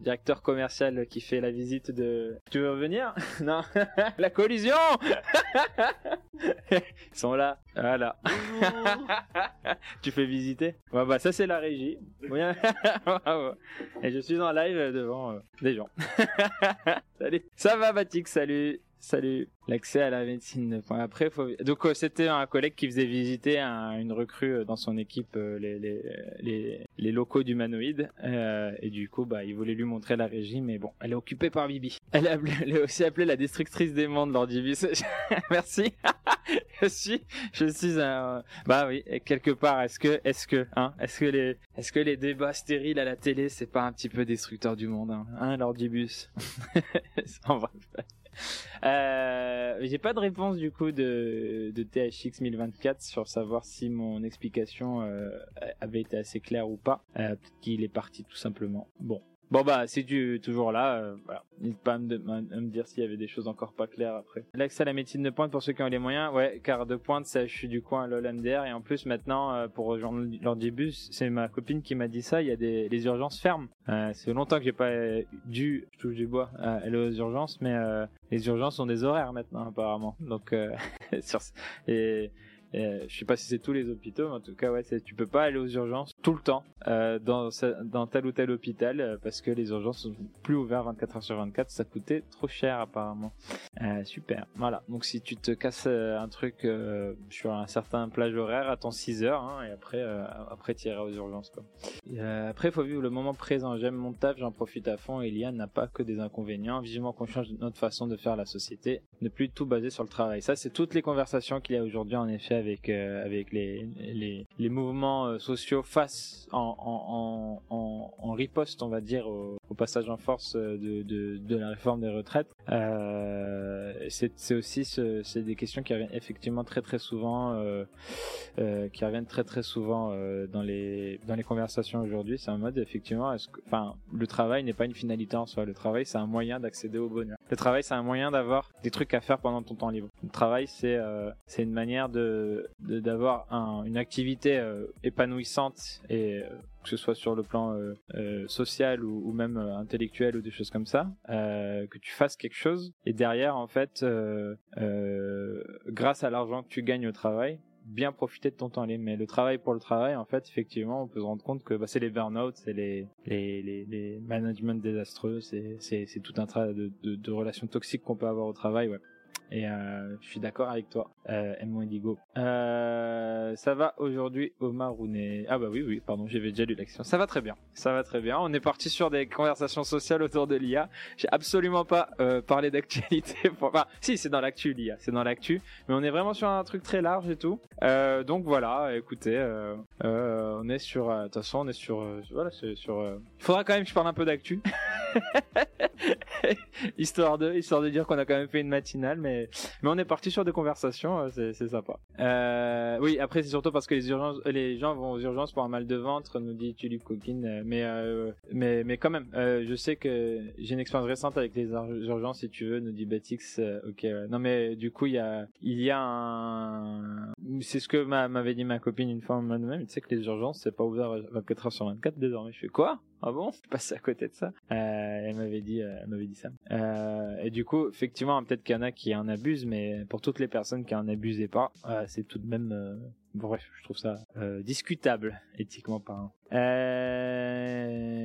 directeur commercial qui fait la visite de... Tu veux revenir (laughs) Non (laughs) La collision (laughs) Ils sont là, voilà. tu fais visiter Ouais, bah ça c'est la régie. Et je suis en live devant euh, des gens. salut Ça va Batik, salut Salut. L'accès à la médecine. après, faut... donc euh, c'était un collègue qui faisait visiter une recrue euh, dans son équipe euh, les, les, les, locaux d'humanoïdes et du coup, bah, il voulait lui montrer la régie, mais bon, elle est occupée par Bibi. Elle, est aussi appelée la destructrice des mondes lors du (laughs) Merci. (laughs) je suis, je suis un, bah oui, quelque part, est-ce que, est-ce que, hein, est-ce que les, est-ce que les débats stériles à la télé, c'est pas un petit peu destructeur du monde, hein, hein l'ordibus? (laughs) En vrai. Euh, j'ai pas de réponse du coup de, de THX 1024 sur savoir si mon explication euh, avait été assez claire ou pas. Euh, Peut-être qu'il est parti tout simplement. Bon, Bon bah si tu es toujours là, euh, voilà. n'hésite pas à me, me dire s'il y avait des choses encore pas claires après. L'accès à la médecine de pointe pour ceux qui ont les moyens, ouais, car de pointe, ça, je suis du coin à l'OLMDR et en plus maintenant euh, pour rejoindre l'ordibus, c'est ma copine qui m'a dit ça, il y a des les urgences fermes. Euh, c'est longtemps que j'ai pas dû, je touche du bois, aller aux urgences, mais les urgences ont des horaires maintenant apparemment. Donc (laughs) sur et euh, je sais pas si c'est tous les hôpitaux, mais en tout cas, ouais, tu peux pas aller aux urgences tout le temps euh, dans, dans tel ou tel hôpital euh, parce que les urgences sont plus ouvertes 24 heures sur 24. Ça coûtait trop cher apparemment. Super. Voilà. Donc si tu te casses un truc sur un certain plage horaire, attends 6 heures hein, et après, après tu iras aux urgences. Quoi. après, il faut vivre le moment présent. J'aime mon taf, j'en profite à fond. Eliane n'a pas que des inconvénients. Vivement qu'on change notre façon de faire la société, ne plus tout baser sur le travail. Ça, c'est toutes les conversations qu'il y a aujourd'hui en effet avec euh, avec les, mouvements euh, sociaux face en, riposte, on va dire, au, passage en force euh, de, la réforme des retraites. C'est aussi des questions qui reviennent effectivement très très souvent, qui reviennent très très souvent dans les conversations aujourd'hui. C'est un mode effectivement, enfin, le travail n'est pas une finalité en soi. Le travail, c'est un moyen d'accéder au bonheur. Le travail, c'est un moyen d'avoir des trucs à faire pendant ton temps libre. Le travail, c'est c'est une manière de d'avoir un, une activité euh, épanouissante et euh, que ce soit sur le plan euh, social ou, même intellectuel ou des choses comme ça, que tu fasses quelque chose et derrière en fait, grâce à l'argent que tu gagnes au travail, bien profiter de ton temps libre. Mais le travail pour le travail, en fait, effectivement, on peut se rendre compte que bah, c'est les burn-out, c'est les, les, les, les management désastreux, c'est, c'est, c'est tout un tas de, de, de relations toxiques qu'on peut avoir au travail. Ouais. Et euh, je suis d'accord avec toi, euh, M. Indigo. Euh, ça va aujourd'hui, Omar Rounet Ah bah oui, oui, pardon, j'avais déjà lu l'action. Ça va très bien, ça va très bien. On est parti sur des conversations sociales autour de l'IA. J'ai absolument pas euh, parlé d'actualité. Enfin, si, c'est dans l'actu l'IA, c'est dans l'actu, mais on est vraiment sur un truc très large et tout. Euh, donc voilà, écoutez, euh, on est sur, de toute façon, on est sur, voilà, sur. Il faudra quand même que je parle un peu d'actu. (laughs) histoire de, histoire de dire qu'on a quand même fait une matinale, mais, mais on est parti sur des conversations, euh, c'est, c'est sympa. Euh, oui, après c'est surtout parce que les urgences, les gens vont aux urgences pour un mal de ventre, nous dit Tulip Cooking, euh, mais, euh, mais, mais quand même, euh, je sais que j'ai une expérience récente avec les urgences, si tu veux, nous dit Batix. ok, non mais du coup il y a, il y a un, c'est ce que m'avait dit ma copine une fois en même, tu sais que les urgences c'est pas ouvert 24 heures sur 24 désormais. Je fais quoi? Ah bon? Je passe à côté de ça. Euh, elle m'avait dit, euh, elle m'avait dit ça. Euh, et du coup, effectivement, peut-être qu'il y en a qui en abusent, mais pour toutes les personnes qui en abusaient pas, c'est tout de même. Bref, je trouve ça discutable éthiquement parlant. Il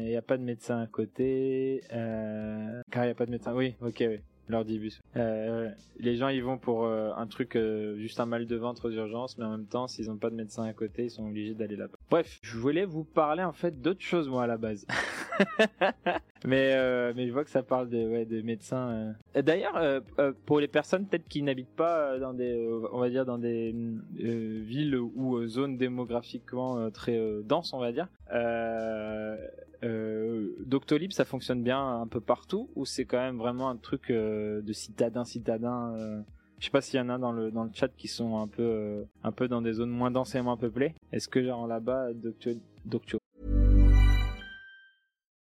n'y a pas de médecin à côté. car il n'y a pas de médecin. Oui, ok, oui leur dibus. Euh, les gens ils vont pour euh, un truc euh, juste un mal de ventre aux urgences, mais en même temps s'ils ont pas de médecin à côté, ils sont obligés d'aller là-bas. Bref, je voulais vous parler en fait d'autre chose moi à la base. (laughs) mais mais je vois que ça parle de ouais, médecins. D'ailleurs, pour les personnes peut-être qui n'habitent pas dans des on va dire dans des villes ou zones démographiquement très denses, on va dire. Euh, Doctolib, ça fonctionne bien un peu partout ou c'est quand même vraiment un truc euh, de citadin citadin euh... Je sais pas s'il y en a dans le dans le chat qui sont un peu euh, un peu dans des zones moins densément peuplées. Est-ce que genre là-bas Doctolib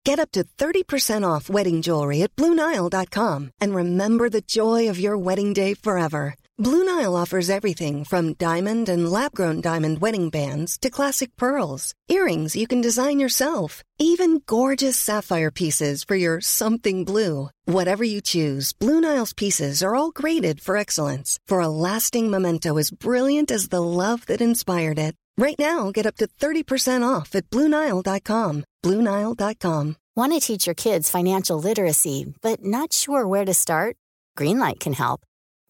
Get up to 30% off wedding jewelry at bluenile.com and remember the joy of your wedding day forever. Blue Nile offers everything from diamond and lab grown diamond wedding bands to classic pearls, earrings you can design yourself, even gorgeous sapphire pieces for your something blue. Whatever you choose, Blue Nile's pieces are all graded for excellence for a lasting memento as brilliant as the love that inspired it. Right now, get up to 30% off at BlueNile.com. BlueNile.com. Want to teach your kids financial literacy, but not sure where to start? Greenlight can help.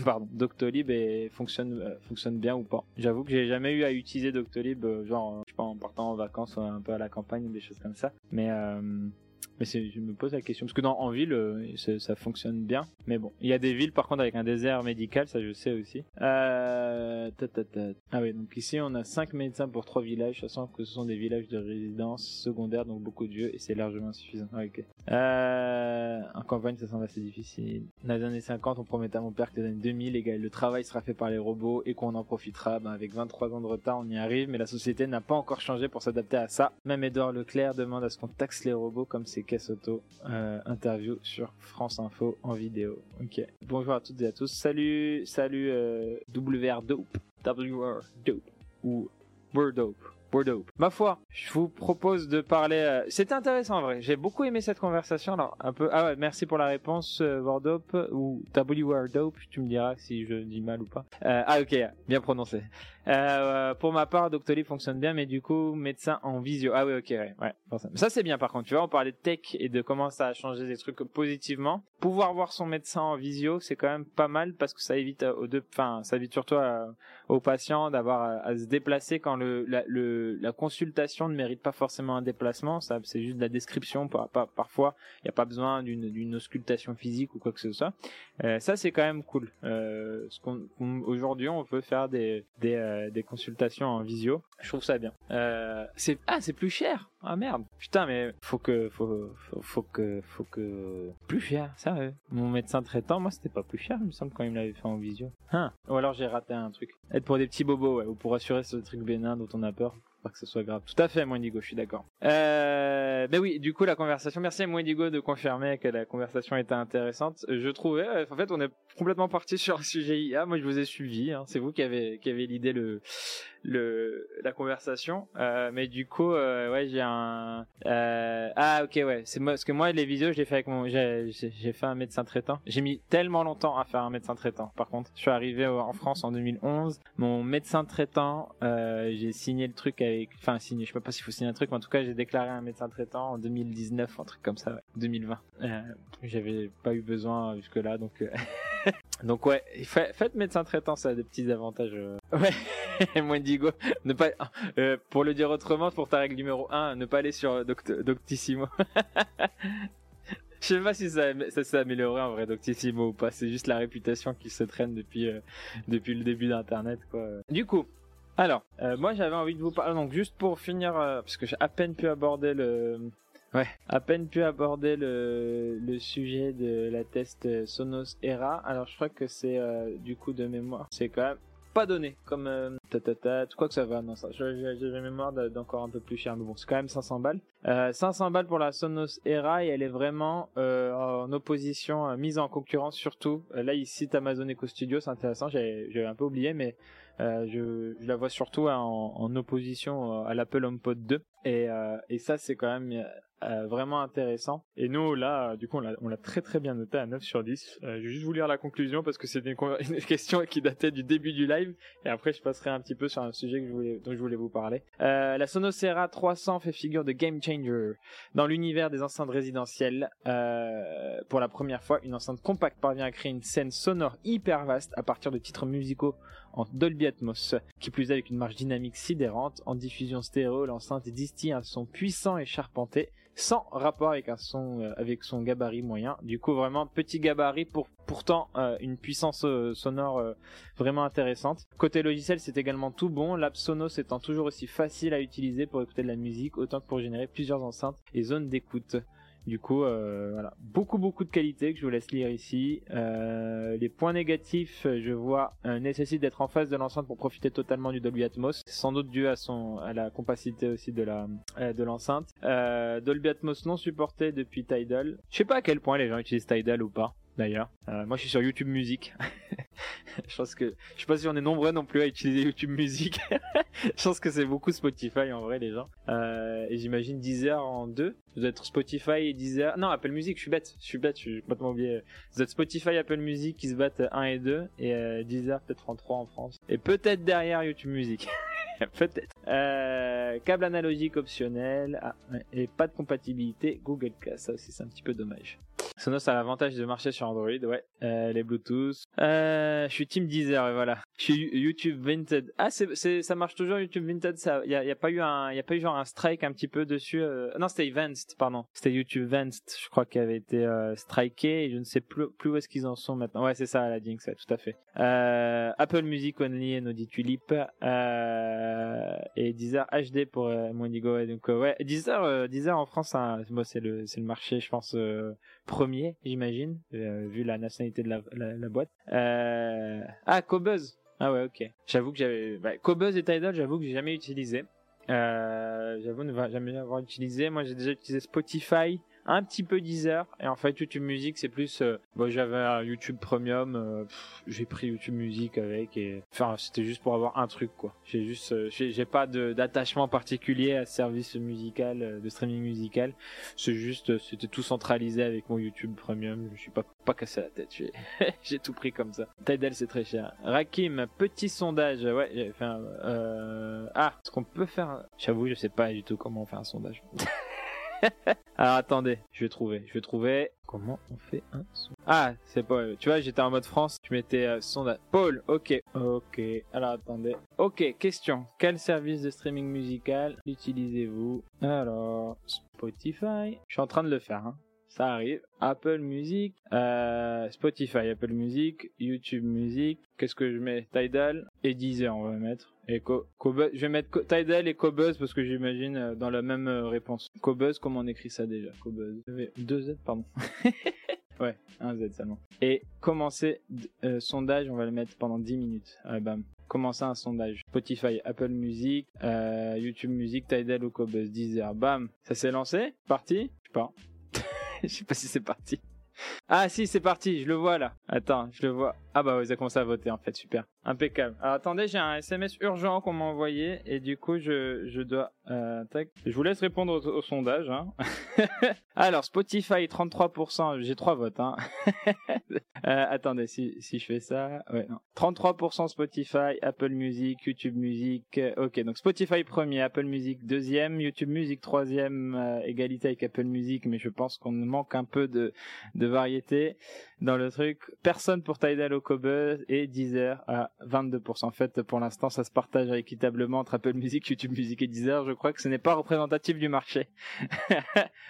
(laughs) pardon, Doctolib et fonctionne euh, fonctionne bien ou pas. J'avoue que j'ai jamais eu à utiliser Doctolib, euh, genre je sais pas en partant en vacances un peu à la campagne ou des choses comme ça. Mais euh, Mais je me pose la question parce que dans en ville, euh, ça fonctionne bien. Mais bon, il y a des villes par contre avec un désert médical, ça je sais aussi. Euh... Ah oui, donc ici on a 5 médecins pour 3 villages, sachant que ce sont des villages de résidence secondaire, donc beaucoup de vieux et c'est largement suffisant. Ah, ok. Euh... En campagne, ça semble assez difficile. Dans les années 50, on promettait à mon père que les années 2000, le travail sera fait par les robots et qu'on en profitera. Ben, avec 23 ans de retard, on y arrive, mais la société n'a pas encore changé pour s'adapter à ça. Même Edouard Leclerc demande à ce qu'on taxe les robots comme c'est caisse auto. Euh, interview sur France Info en vidéo. Ok. Bonjour à toutes et à tous. Salut, salut euh, WR Dope. WR Dope. Ou Word Dope. Bordeaux. Ma foi, je vous propose de parler. Euh, C'était intéressant en vrai. J'ai beaucoup aimé cette conversation. Alors un peu. Ah ouais, merci pour la réponse, euh, ou Dope. Tu me diras si je dis mal ou pas. Euh, ah ok, bien prononcé. Euh, pour ma part, Doctolib fonctionne bien, mais du coup, médecin en visio. Ah oui, ok, ouais, ouais. Ça c'est bien par contre. Tu vois, on parlait de tech et de comment ça a changé des trucs positivement. Pouvoir voir son médecin en visio, c'est quand même pas mal parce que ça évite aux deux, enfin, ça évite surtout aux patients d'avoir à, se déplacer quand le la, le la consultation ne mérite pas forcément un déplacement. Ça, c'est juste de la description. Par, parfois, il n'y a pas besoin d'une d'une auscultation physique ou quoi que ce soit. Euh, ça, c'est quand même cool. Euh, Aujourd'hui, on peut faire des des euh, des consultations en visio. Je trouve ça bien. Euh, ah c'est plus cher. Ah merde. Putain mais faut que faut que faut que plus cher. Ça Mon médecin traitant moi c'était pas plus cher il me semble quand il me l'avait fait en visio. Hein. Ou alors j'ai raté un truc. Être pour des petits bobos ouais, ou pour assurer ce truc bénin dont on a peur pas que ce soit grave. Tout à fait, Moindigo, je suis d'accord. Euh, ben oui, du coup, la conversation. Merci à Moindigo de confirmer que la conversation était intéressante. Je trouvais, en fait, on est complètement parti sur un sujet IA. Moi, je vous ai suivi. Hein. C'est vous qui avez qui avez l'idée le le la conversation. Euh, mais du coup, euh, ouais, j'ai un euh, ah ok ouais, c'est moi parce que moi les vidéos, je l'ai fait avec mon j'ai fait un médecin traitant. J'ai mis tellement longtemps à faire un médecin traitant. Par contre, je suis arrivé en France en 2011. Mon médecin traitant, euh, j'ai signé le truc avec, enfin signé, je sais pas s'il faut signer un truc, mais en tout cas j'ai déclaré un médecin traitant en 2019, un truc comme ça, ouais, 2020. Euh, J'avais pas eu besoin jusque là, donc. (laughs) Donc ouais, faites médecin traitant, ça a des petits avantages. Euh. Ouais, (laughs) moins digo. Ne pas, euh, pour le dire autrement, pour ta règle numéro 1, ne pas aller sur Doctissimo. (laughs) Je sais pas si ça, ça s'est amélioré en vrai Doctissimo ou pas. C'est juste la réputation qui se traîne depuis euh, depuis le début d'Internet quoi. Du coup, alors moi j'avais envie de vous parler donc juste pour finir parce que j'ai à peine pu aborder le Ouais, à peine pu aborder le, le sujet de la test Sonos Era. Alors je crois que c'est euh, du coup de mémoire, c'est quand même pas donné comme euh, ta, quoi que ça va. Non ça j'ai mémoire d'encore un peu plus cher mais bon c'est quand même 500 balles. Euh, 500 balles pour la Sonos Era et elle est vraiment euh, en opposition euh, mise en concurrence surtout. Euh, là ici cite Amazon Echo Studio c'est intéressant j'avais un peu oublié mais je, je, la vois surtout en, en opposition à l'Apple HomePod 2 et, et ça c'est quand même euh, vraiment intéressant. Et nous, là, du coup, on l'a très très bien noté à 9 sur 10. Euh, je vais juste vous lire la conclusion parce que c'est (laughs) une, question qui datait du début du live. Et après, je passerai un petit peu sur un sujet dont je voulais vous parler. Euh, la Sonocera 300 fait figure de game changer dans l'univers des enceintes résidentielles. Euh, pour la première fois, une enceinte compacte parvient à créer une scène sonore hyper vaste à partir de titres musicaux en Dolby Atmos, qui plus est avec une marge dynamique sidérante. En diffusion stéréo, l'enceinte distille un son puissant et charpenté sans rapport avec un son euh, avec son gabarit moyen. Du coup vraiment petit gabarit pour pourtant euh, une puissance euh, sonore vraiment intéressante. Côté logiciel, c'est également tout bon, l'app Sonos étant toujours aussi facile à utiliser pour écouter de la musique autant que pour générer plusieurs enceintes et zones d'écoute. Du coup, euh, voilà, beaucoup beaucoup de qualités que je vous laisse lire ici. Euh, les points négatifs, je vois, euh, nécessite d'être en face de l'enceinte pour profiter totalement du Dolby Atmos. Sans doute dû à son à la compacité aussi de la de l'enceinte. Dolby Atmos non supporté depuis Tidal. Je sais pas à quel point les gens utilisent Tidal ou pas d'ailleurs. Euh, moi, je suis sur YouTube Music. (laughs) je pense que je sais pas si on est nombreux non plus à utiliser YouTube Music. (laughs) je pense que c'est beaucoup Spotify en vrai les gens. Euh, et j'imagine Deezer en deux. Vous êtes Spotify et Deezer. Non, Apple Music. Je suis bête. Je suis bête. Je suis complètement oublié. Vous êtes Spotify, Apple Music qui se battent 1 et 2 et euh, Deezer peut-être en 3 en France. Et peut-être derrière YouTube Music. (laughs) (laughs) peut-être. Euh, câble analogique optionnel ah, et pas de compatibilité Google Cast. Ça aussi c'est un petit peu dommage. Sonos a l'avantage de marcher sur Android, ouais. Euh, les Bluetooth. Euh, je suis Team Deezer, voilà. Je suis YouTube Vinted. Ah, ça marche toujours YouTube Vinted. Ça, y a, pas eu un, genre un strike un petit peu dessus. Non, c'était Vanced, pardon. C'était YouTube Vanced, je crois, qui avait été striké. Je ne sais plus, plus où est-ce qu'ils en sont maintenant. Ouais, c'est ça, la Jinx, ouais, tout à fait. Apple Music Only et Nodi Tulip. Euh, et Deezer HD pour euh, Mondigo. Ouais, donc euh, ouais, Deezer, euh, Deezer en France, hein, c'est le, marché, je pense. Euh, premier, j'imagine, euh, vu la nationalité de la, boîte. Euh... Ah, Cobuzz. Ah ouais, ok. J'avoue que j'avais... Bah, Cobuzz et Tidal, j'avoue que j'ai jamais utilisé. Euh... J'avoue ne jamais avoir utilisé. Moi, j'ai déjà utilisé Spotify, un petit peu Deezer. Et en fait, YouTube Music, c'est plus... Euh... Bon, j'avais un YouTube Premium. euh, j'ai pris YouTube Music avec. et Enfin, c'était juste pour avoir un truc, quoi. J'ai juste... euh, j'ai pas d'attachement particulier à ce service musical, euh, de streaming musical. C'est juste, euh, c'était tout centralisé avec mon YouTube Premium. Je suis pas, pas cassé la tête. J'ai, (laughs) tout pris comme ça. Tidal, c'est très cher. Rakim, petit sondage. Ouais, j'ai fait un, ah, est-ce qu'on peut faire, j'avoue, je sais pas du tout comment on fait un sondage. (laughs) (laughs) Alors attendez, je vais trouver, je vais trouver comment on fait un sondage. Ah, c'est pas, tu vois, j'étais en mode France, je mettais euh, sondage. Paul, ok, ok. Alors attendez. Ok, question. Quel service de streaming musical utilisez-vous? Alors, Spotify. Je suis en train de le faire, hein. Ça arrive. Apple Music, euh, Spotify, Apple Music, YouTube Music. Qu'est-ce que je mets? Tidal et Deezer, on va mettre. Et Co- Cobuzz- je vais mettre Co- Tidal et Cobuzz parce que j'imagine euh, dans la même euh, réponse. Cobuzz, comment on écrit ça déjà? Cobuzz. Deux Z, pardon. (laughs) ouais, un Z seulement. Et commencer euh, sondage, on va le mettre pendant 10 minutes. Ah, bam. Commencer un sondage. Spotify, Apple Music, euh, YouTube Music, Tidal ou Cobuzz, Deezer. Bam. Ça s'est lancé? Parti? Je sais pas. (laughs) Je sais pas si c'est parti. Ah si, c'est parti, je le vois là. Attends, je le vois. Ah bah vous avez commencé à voter en fait, super. Impeccable. Alors attendez, j'ai un SMS urgent qu'on m'a envoyé et du coup je, je dois... Euh. Je vous laisse répondre au, sondage. Hein. (laughs) Alors Spotify 33%, j'ai trois votes. Hein. (laughs) Euh, attendez, si, si je fais ça... Ouais, non. 33% Spotify, Apple Music, YouTube Music. euh, ok, donc Spotify premier, Apple Music deuxième, YouTube Music troisième, euh, égalité avec Apple Music, mais je pense qu'on manque un peu de, de variété dans le truc. Personne pour Tidal au Cobuzz et Deezer à 22%. En fait, pour l'instant, ça se partage équitablement entre Apple Music, YouTube Music et Deezer. Je crois que ce n'est pas représentatif du marché. (laughs)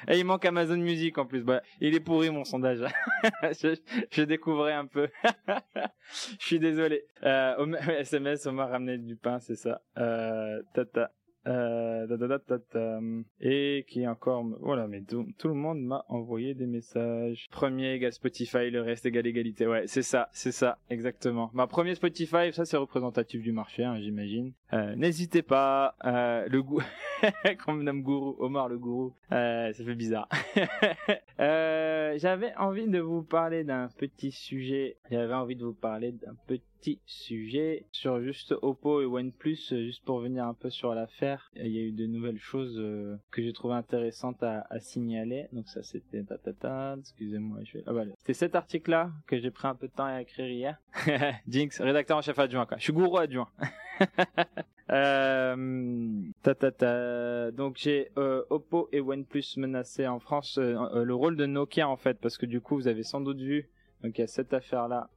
et il manque Amazon Music en plus. Bah, il est pourri mon sondage. (laughs) je, découvrais un peu. (laughs) je suis désolé. SMS, on m'a ramené du pain, c'est ça. Euh, tata. Euh, et qui encore voilà mais tout, le monde m'a envoyé des messages. Premier égale Spotify le reste égale égalité. Ouais c'est ça c'est ça exactement. Ma premier Spotify ça c'est représentatif du marché hein, j'imagine. Euh, n'hésitez pas euh, le goût (laughs) qu'on me nomme gourou Omar le gourou. Ça fait bizarre. (laughs) J'avais envie de vous parler d'un petit sujet. J'avais envie de vous parler d'un petit sujet sur juste Oppo et OnePlus euh, juste pour venir un peu sur l'affaire il y a eu de nouvelles choses euh, que j'ai trouvé intéressantes à, signaler donc ça c'était ta excusez-moi je ah, voilà. c'était cet article là que j'ai pris un peu de temps à écrire hier (laughs) Jinx rédacteur en chef adjoint je suis gourou adjoint (laughs) euh, ta, ta, ta. Donc j'ai euh, Oppo et OnePlus menacés en France. euh, euh, le rôle de Nokia en fait, parce que du coup vous avez sans doute vu. Donc il y a cette affaire là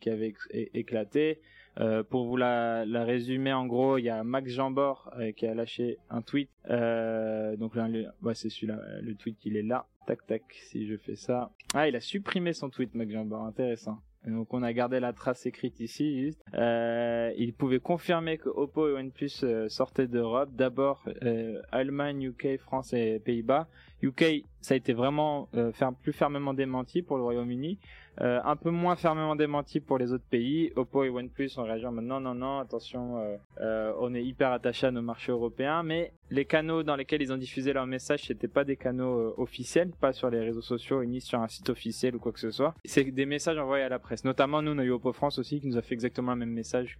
qui avait éclaté. Euh, pour vous la, résumer en gros, il y a Max Jambor euh, qui a lâché un tweet. Euh, donc là, c'est celui-là, euh, le tweet il est là. Tac tac, si je fais ça. Ah, il a supprimé son tweet Max Jambor, intéressant. Donc on a gardé la trace écrite ici. Euh, il pouvait confirmer que Oppo et OnePlus euh, sortaient d'Europe. D'abord euh, Allemagne, UK, France et Pays-Bas. UK, ça a été vraiment euh, plus fermement démenti pour le Royaume-Uni. Euh, un peu moins fermement démenti pour les autres pays. Oppo et OnePlus ont réagi en mode non, non, non, attention, euh, on est hyper attaché à nos marchés européens, mais les canaux dans lesquels ils ont diffusé leur message, c'était pas des canaux officiels, pas sur les réseaux sociaux ni sur un site officiel ou quoi que ce soit. C'est des messages envoyés à la presse. Notamment nous, on a eu Oppo France aussi qui nous a fait exactement le même message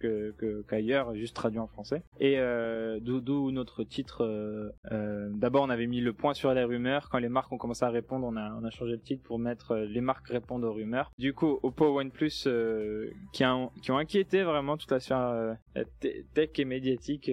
qu'ailleurs, juste traduit en français. Et d'où notre titre. D'abord, on avait mis le point sur les rumeurs. Quand les marques ont commencé à répondre, on a changé le titre pour mettre euh, les marques répondent aux rumeurs. du coup Oppo OnePlus qui, qui ont inquiété vraiment toute la sphère tech et médiatique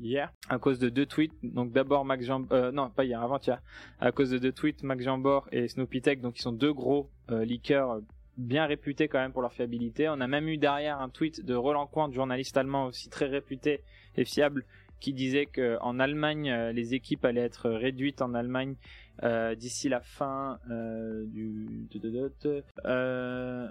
hier à cause de deux tweets. Donc d'abord Max Jambor, non pas hier, avant-hier, à cause de deux tweets Max Jambor et Snoopy Tech, donc ils sont deux gros leakers bien réputés quand même pour leur fiabilité. On a même eu derrière un tweet de Roland Quant, journaliste allemand aussi très réputé et fiable, qui disait qu'en Allemagne, euh, les équipes allaient être réduites en Allemagne euh, d'ici la fin euh, du euh,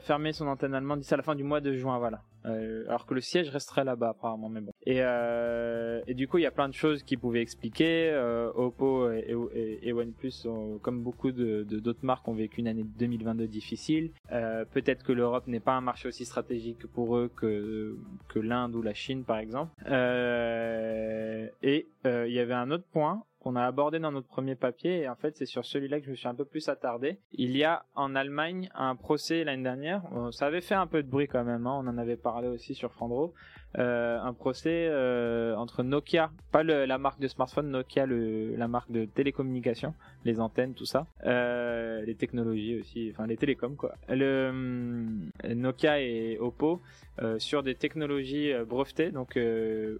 fermer son antenne allemande d'ici à la fin du mois de juin voilà. Alors que le siège resterait là-bas apparemment mais bon et, euh, et du coup il y a plein de choses qui pouvaient expliquer. Oppo et, et, OnePlus comme beaucoup de d'autres marques ont vécu une année 2022 difficile. Peut-être que l'Europe n'est pas un marché aussi stratégique pour eux que que l'Inde ou la Chine par exemple. Et il y avait un autre point qu'on a abordé dans notre premier papier et en fait c'est sur celui-là que je me suis un peu plus attardé. Il y a en Allemagne un procès l'année dernière, ça avait fait un peu de bruit quand même, hein. on en avait parlé aussi sur Frandro, euh, un procès euh, entre Nokia, pas la marque de smartphone, Nokia la marque de télécommunication, les antennes, tout ça, euh, les technologies aussi, enfin les télécoms quoi. Le euh, Nokia et Oppo euh, sur des technologies brevetées, donc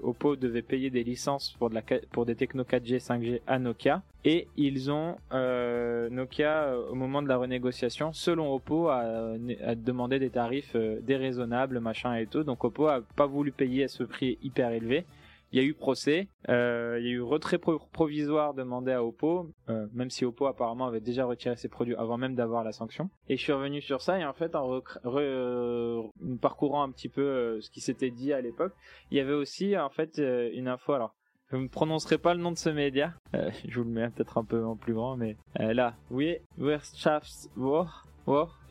Oppo devait payer des licences pour de la pour des techno 4G, 5G à Nokia et ils ont Nokia au moment de la renégociation, selon Oppo, a, a demandé des tarifs déraisonnables, machin et tout, donc Oppo a pas voulu payer à ce prix hyper élevé. Il y a eu procès, euh, il y a eu retrait provisoire demandé à Oppo, euh, même si Oppo apparemment avait déjà retiré ses produits avant même d'avoir la sanction. Et je suis revenu sur ça et en fait en euh, parcourant un petit peu ce qui s'était dit à l'époque, il y avait aussi en fait une info. Alors je ne prononcerai pas le nom de ce média, je vous le mets peut-être un peu en plus grand, mais là, oui, Wirtschaftswoche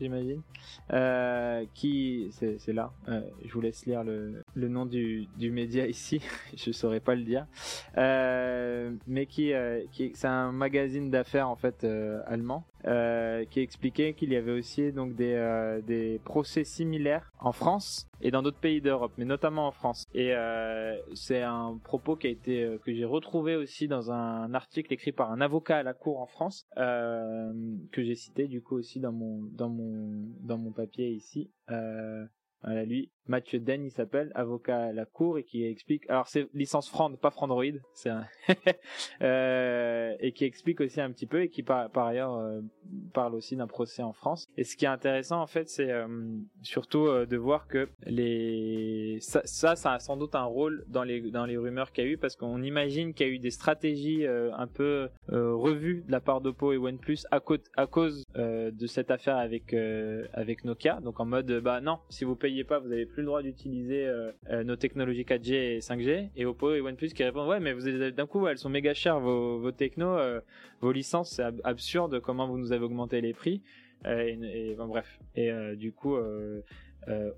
j'imagine, euh, qui c'est là. Euh, je vous laisse lire le, le nom du, du média ici. (laughs) je saurais pas le dire, euh, mais qui, euh, qui c'est un magazine d'affaires en fait euh, allemand euh, qui expliquait qu'il y avait aussi donc des, euh, des procès similaires en France et dans d'autres pays d'Europe, mais notamment en France. Et euh, c'est un propos qui a été euh, que j'ai retrouvé aussi dans un article écrit par un avocat à la cour en France euh, que j'ai cité du coup aussi dans mon dans mon dans mon papier ici. Voilà, lui, Mathieu Den, il s'appelle, avocat à la cour et qui explique. Alors c'est licence Frand, pas Frandroid, c'est un (laughs) euh, et qui explique aussi un petit peu et qui par, ailleurs euh, parle aussi d'un procès en France. Et ce qui est intéressant en fait, c'est euh, surtout de voir que les ça, ça, ça, a sans doute un rôle dans les dans les rumeurs qu'il y a eu parce qu'on imagine qu'il y a eu des stratégies un peu revues de la part d'Oppo et OnePlus à, à cause de cette affaire avec avec Nokia. Donc en mode bah non, si vous payez pas, vous avez plus le droit d'utiliser euh, euh, nos technologies 4G et 5G. Et Oppo et OnePlus qui répondent ouais, mais vous d'un coup, elles sont méga chères vos, technos, euh, vos licences, c'est absurde comment vous nous avez augmenté les prix. et, bref. Et du coup,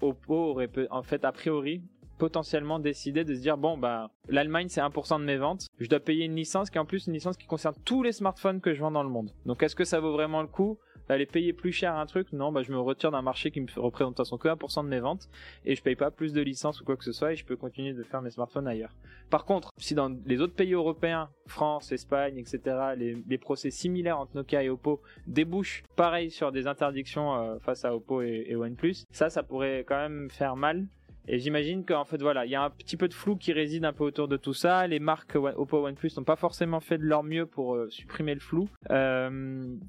Oppo aurait en fait a priori potentiellement décidé de se dire bon bah l'Allemagne c'est 1% de mes ventes, je dois payer une licence qui est en plus une licence qui concerne tous les smartphones que je vends dans le monde. Donc est-ce que ça vaut vraiment le coup aller payer plus cher un truc, non, bah je me retire d'un marché qui me représente de que 1% de mes ventes et je paye pas plus de licences ou quoi que ce soit et je peux continuer de faire mes smartphones ailleurs. Par contre, si dans les autres pays européens, France, Espagne, etc., les, procès similaires entre Nokia et Oppo débouchent pareil sur des interdictions euh, face à Oppo et, et OnePlus, ça, ça pourrait quand même faire mal et j'imagine qu'en fait voilà, il y a un petit peu de flou qui réside un peu autour de tout ça. Les marques Oppo OnePlus n'ont pas forcément fait de leur mieux pour euh, supprimer le flou, euh,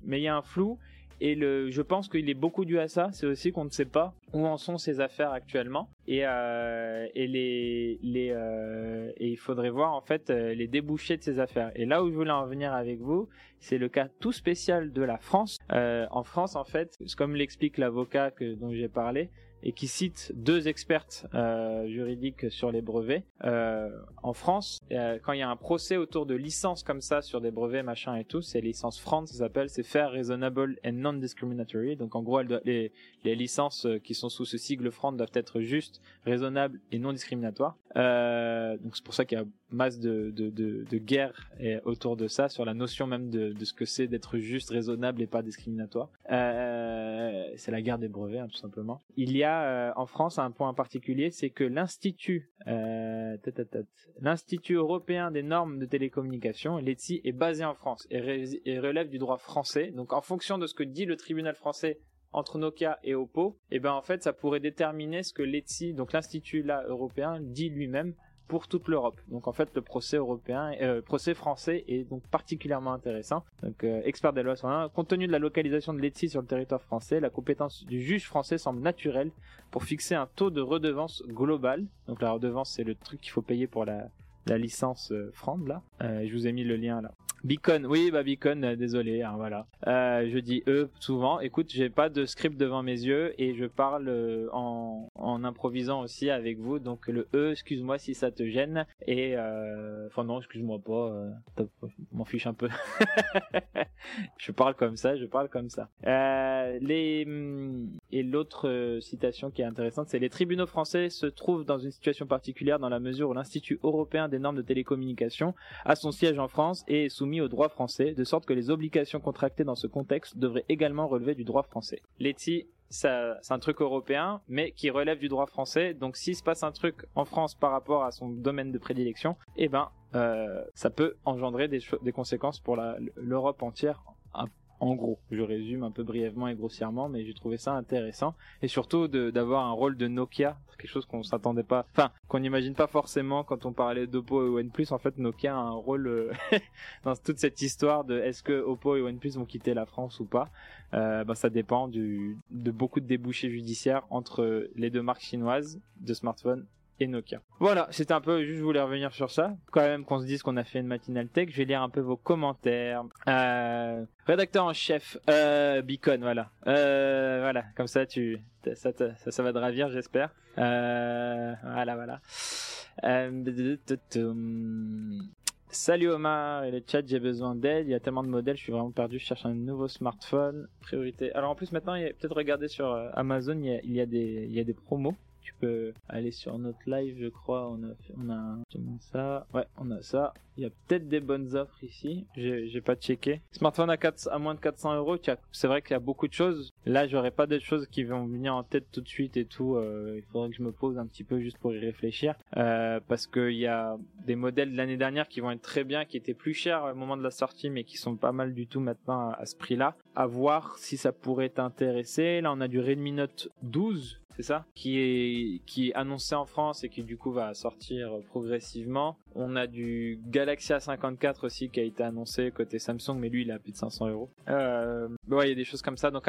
mais il y a un flou et le, je pense qu'il est beaucoup dû à ça. C'est aussi qu'on ne sait pas où en sont ces affaires actuellement. Et, euh, et les, les euh, et il faudrait voir en fait euh, les débouchés de ces affaires. Et là où je voulais en venir avec vous, c'est le cas tout spécial de la France. En France, en fait, comme l'explique l'avocat dont j'ai parlé, et qui cite deux expertes euh, juridiques sur les brevets. Euh, en France, euh, quand il y a un procès autour de licences comme ça sur des brevets, machin et tout, c'est licence France, ça s'appelle, c'est fair, reasonable and non-discriminatory. Donc en gros, les, licences qui sont sous ce sigle France doivent être justes, raisonnables et non discriminatoires. Donc c'est pour ça qu'il y a masse de, de, de, guerre autour de ça, sur la notion même de, ce que c'est d'être juste, raisonnable et pas discriminatoire. C'est la guerre des brevets, hein, tout simplement. Il y a euh, en France un point particulier, c'est que l'institut, euh, européen des normes de télécommunication, l'ETSI, est basé en France et, relève du droit français. Donc en fonction de ce que dit le tribunal français entre Nokia et Oppo, et ben en fait ça pourrait déterminer ce que l'ETSI, donc l'institut européen, dit lui-même pour toute l'Europe. Donc en fait le procès européen, euh, procès français est donc particulièrement intéressant. Donc euh, expert des lois sur compte tenu de la localisation de l'ETSI sur le territoire français, la compétence du juge français semble naturelle pour fixer un taux de redevance global. Donc la redevance c'est le truc qu'il faut payer pour la la licence euh, Frand là. Euh, je vous ai mis le lien là. Beacon, oui, bah Beacon, euh, désolé, hein, voilà. Euh, je dis eux souvent. Écoute, j'ai pas de script devant mes yeux et je parle euh, en, en, improvisant aussi avec vous. Donc le E, excuse-moi si ça te gêne. Et enfin non, excuse-moi pas. M'en fiche un peu. (laughs) je parle comme ça, je parle comme ça. les et l'autre citation qui est intéressante, c'est les tribunaux français se trouvent dans une situation particulière dans la mesure où l'Institut européen des normes de télécommunication a son siège en France et est soumis au droit français, de sorte que les obligations contractées dans ce contexte devraient également relever du droit français. L'ETI, c'est un truc européen, mais qui relève du droit français. Donc s'il se passe un truc en France par rapport à son domaine de prédilection, eh ben, euh, ça peut engendrer des conséquences pour l'Europe entière en gros, je résume un peu brièvement et grossièrement, mais j'ai trouvé ça intéressant et surtout d'avoir un rôle de Nokia, quelque chose qu'on s'attendait pas, enfin qu'on n'imagine pas forcément quand on parlait d'Oppo et OnePlus. En fait, Nokia a un rôle euh, (laughs) dans toute cette histoire de est-ce que Oppo et OnePlus vont quitter la France ou pas. Ben, ça dépend de beaucoup de débouchés judiciaires entre les deux marques chinoises de smartphones et Nokia. Voilà, c'était un peu, juste je voulais revenir sur ça. Quand même qu'on se dise qu'on a fait une matinale tech, je vais lire un peu vos commentaires. Euh, rédacteur en chef, euh, Beacon, voilà. Euh, voilà, comme ça tu, ça, ça, ça, va te ravir, j'espère. Euh, voilà, voilà. Euh, Salut Omar et le chat, j'ai besoin d'aide. Il y a tellement de modèles, je suis vraiment perdu. Je cherche un nouveau smartphone. Priorité. Alors en plus maintenant, peut-être regarder sur Amazon, il y a des, il y a des promos tu peux aller sur notre live, je crois. On a, on a ça. Ouais, on a ça. Il y a peut-être des bonnes offres ici. J'ai pas checké. Smartphone à, 4, à moins de 400 euros. C'est vrai qu'il y a beaucoup de choses. Là, j'aurais pas des choses qui vont venir en tête tout de suite et tout. Euh, il faudrait que je me pose un petit peu juste pour y réfléchir. Euh, parce qu'il y a des modèles de l'année dernière qui vont être très bien, qui étaient plus chers au moment de la sortie, mais qui sont pas mal du tout maintenant à, à ce prix-là. À voir si ça pourrait t'intéresser. Là, on a du Redmi Note 12 c'est ça Qui est qui est annoncé en France et qui du coup va sortir progressivement. On a du Galaxy A54 aussi qui a été annoncé côté Samsung, mais lui il a plus de 500 euros. Euh, ouais, il y a des choses comme ça. Donc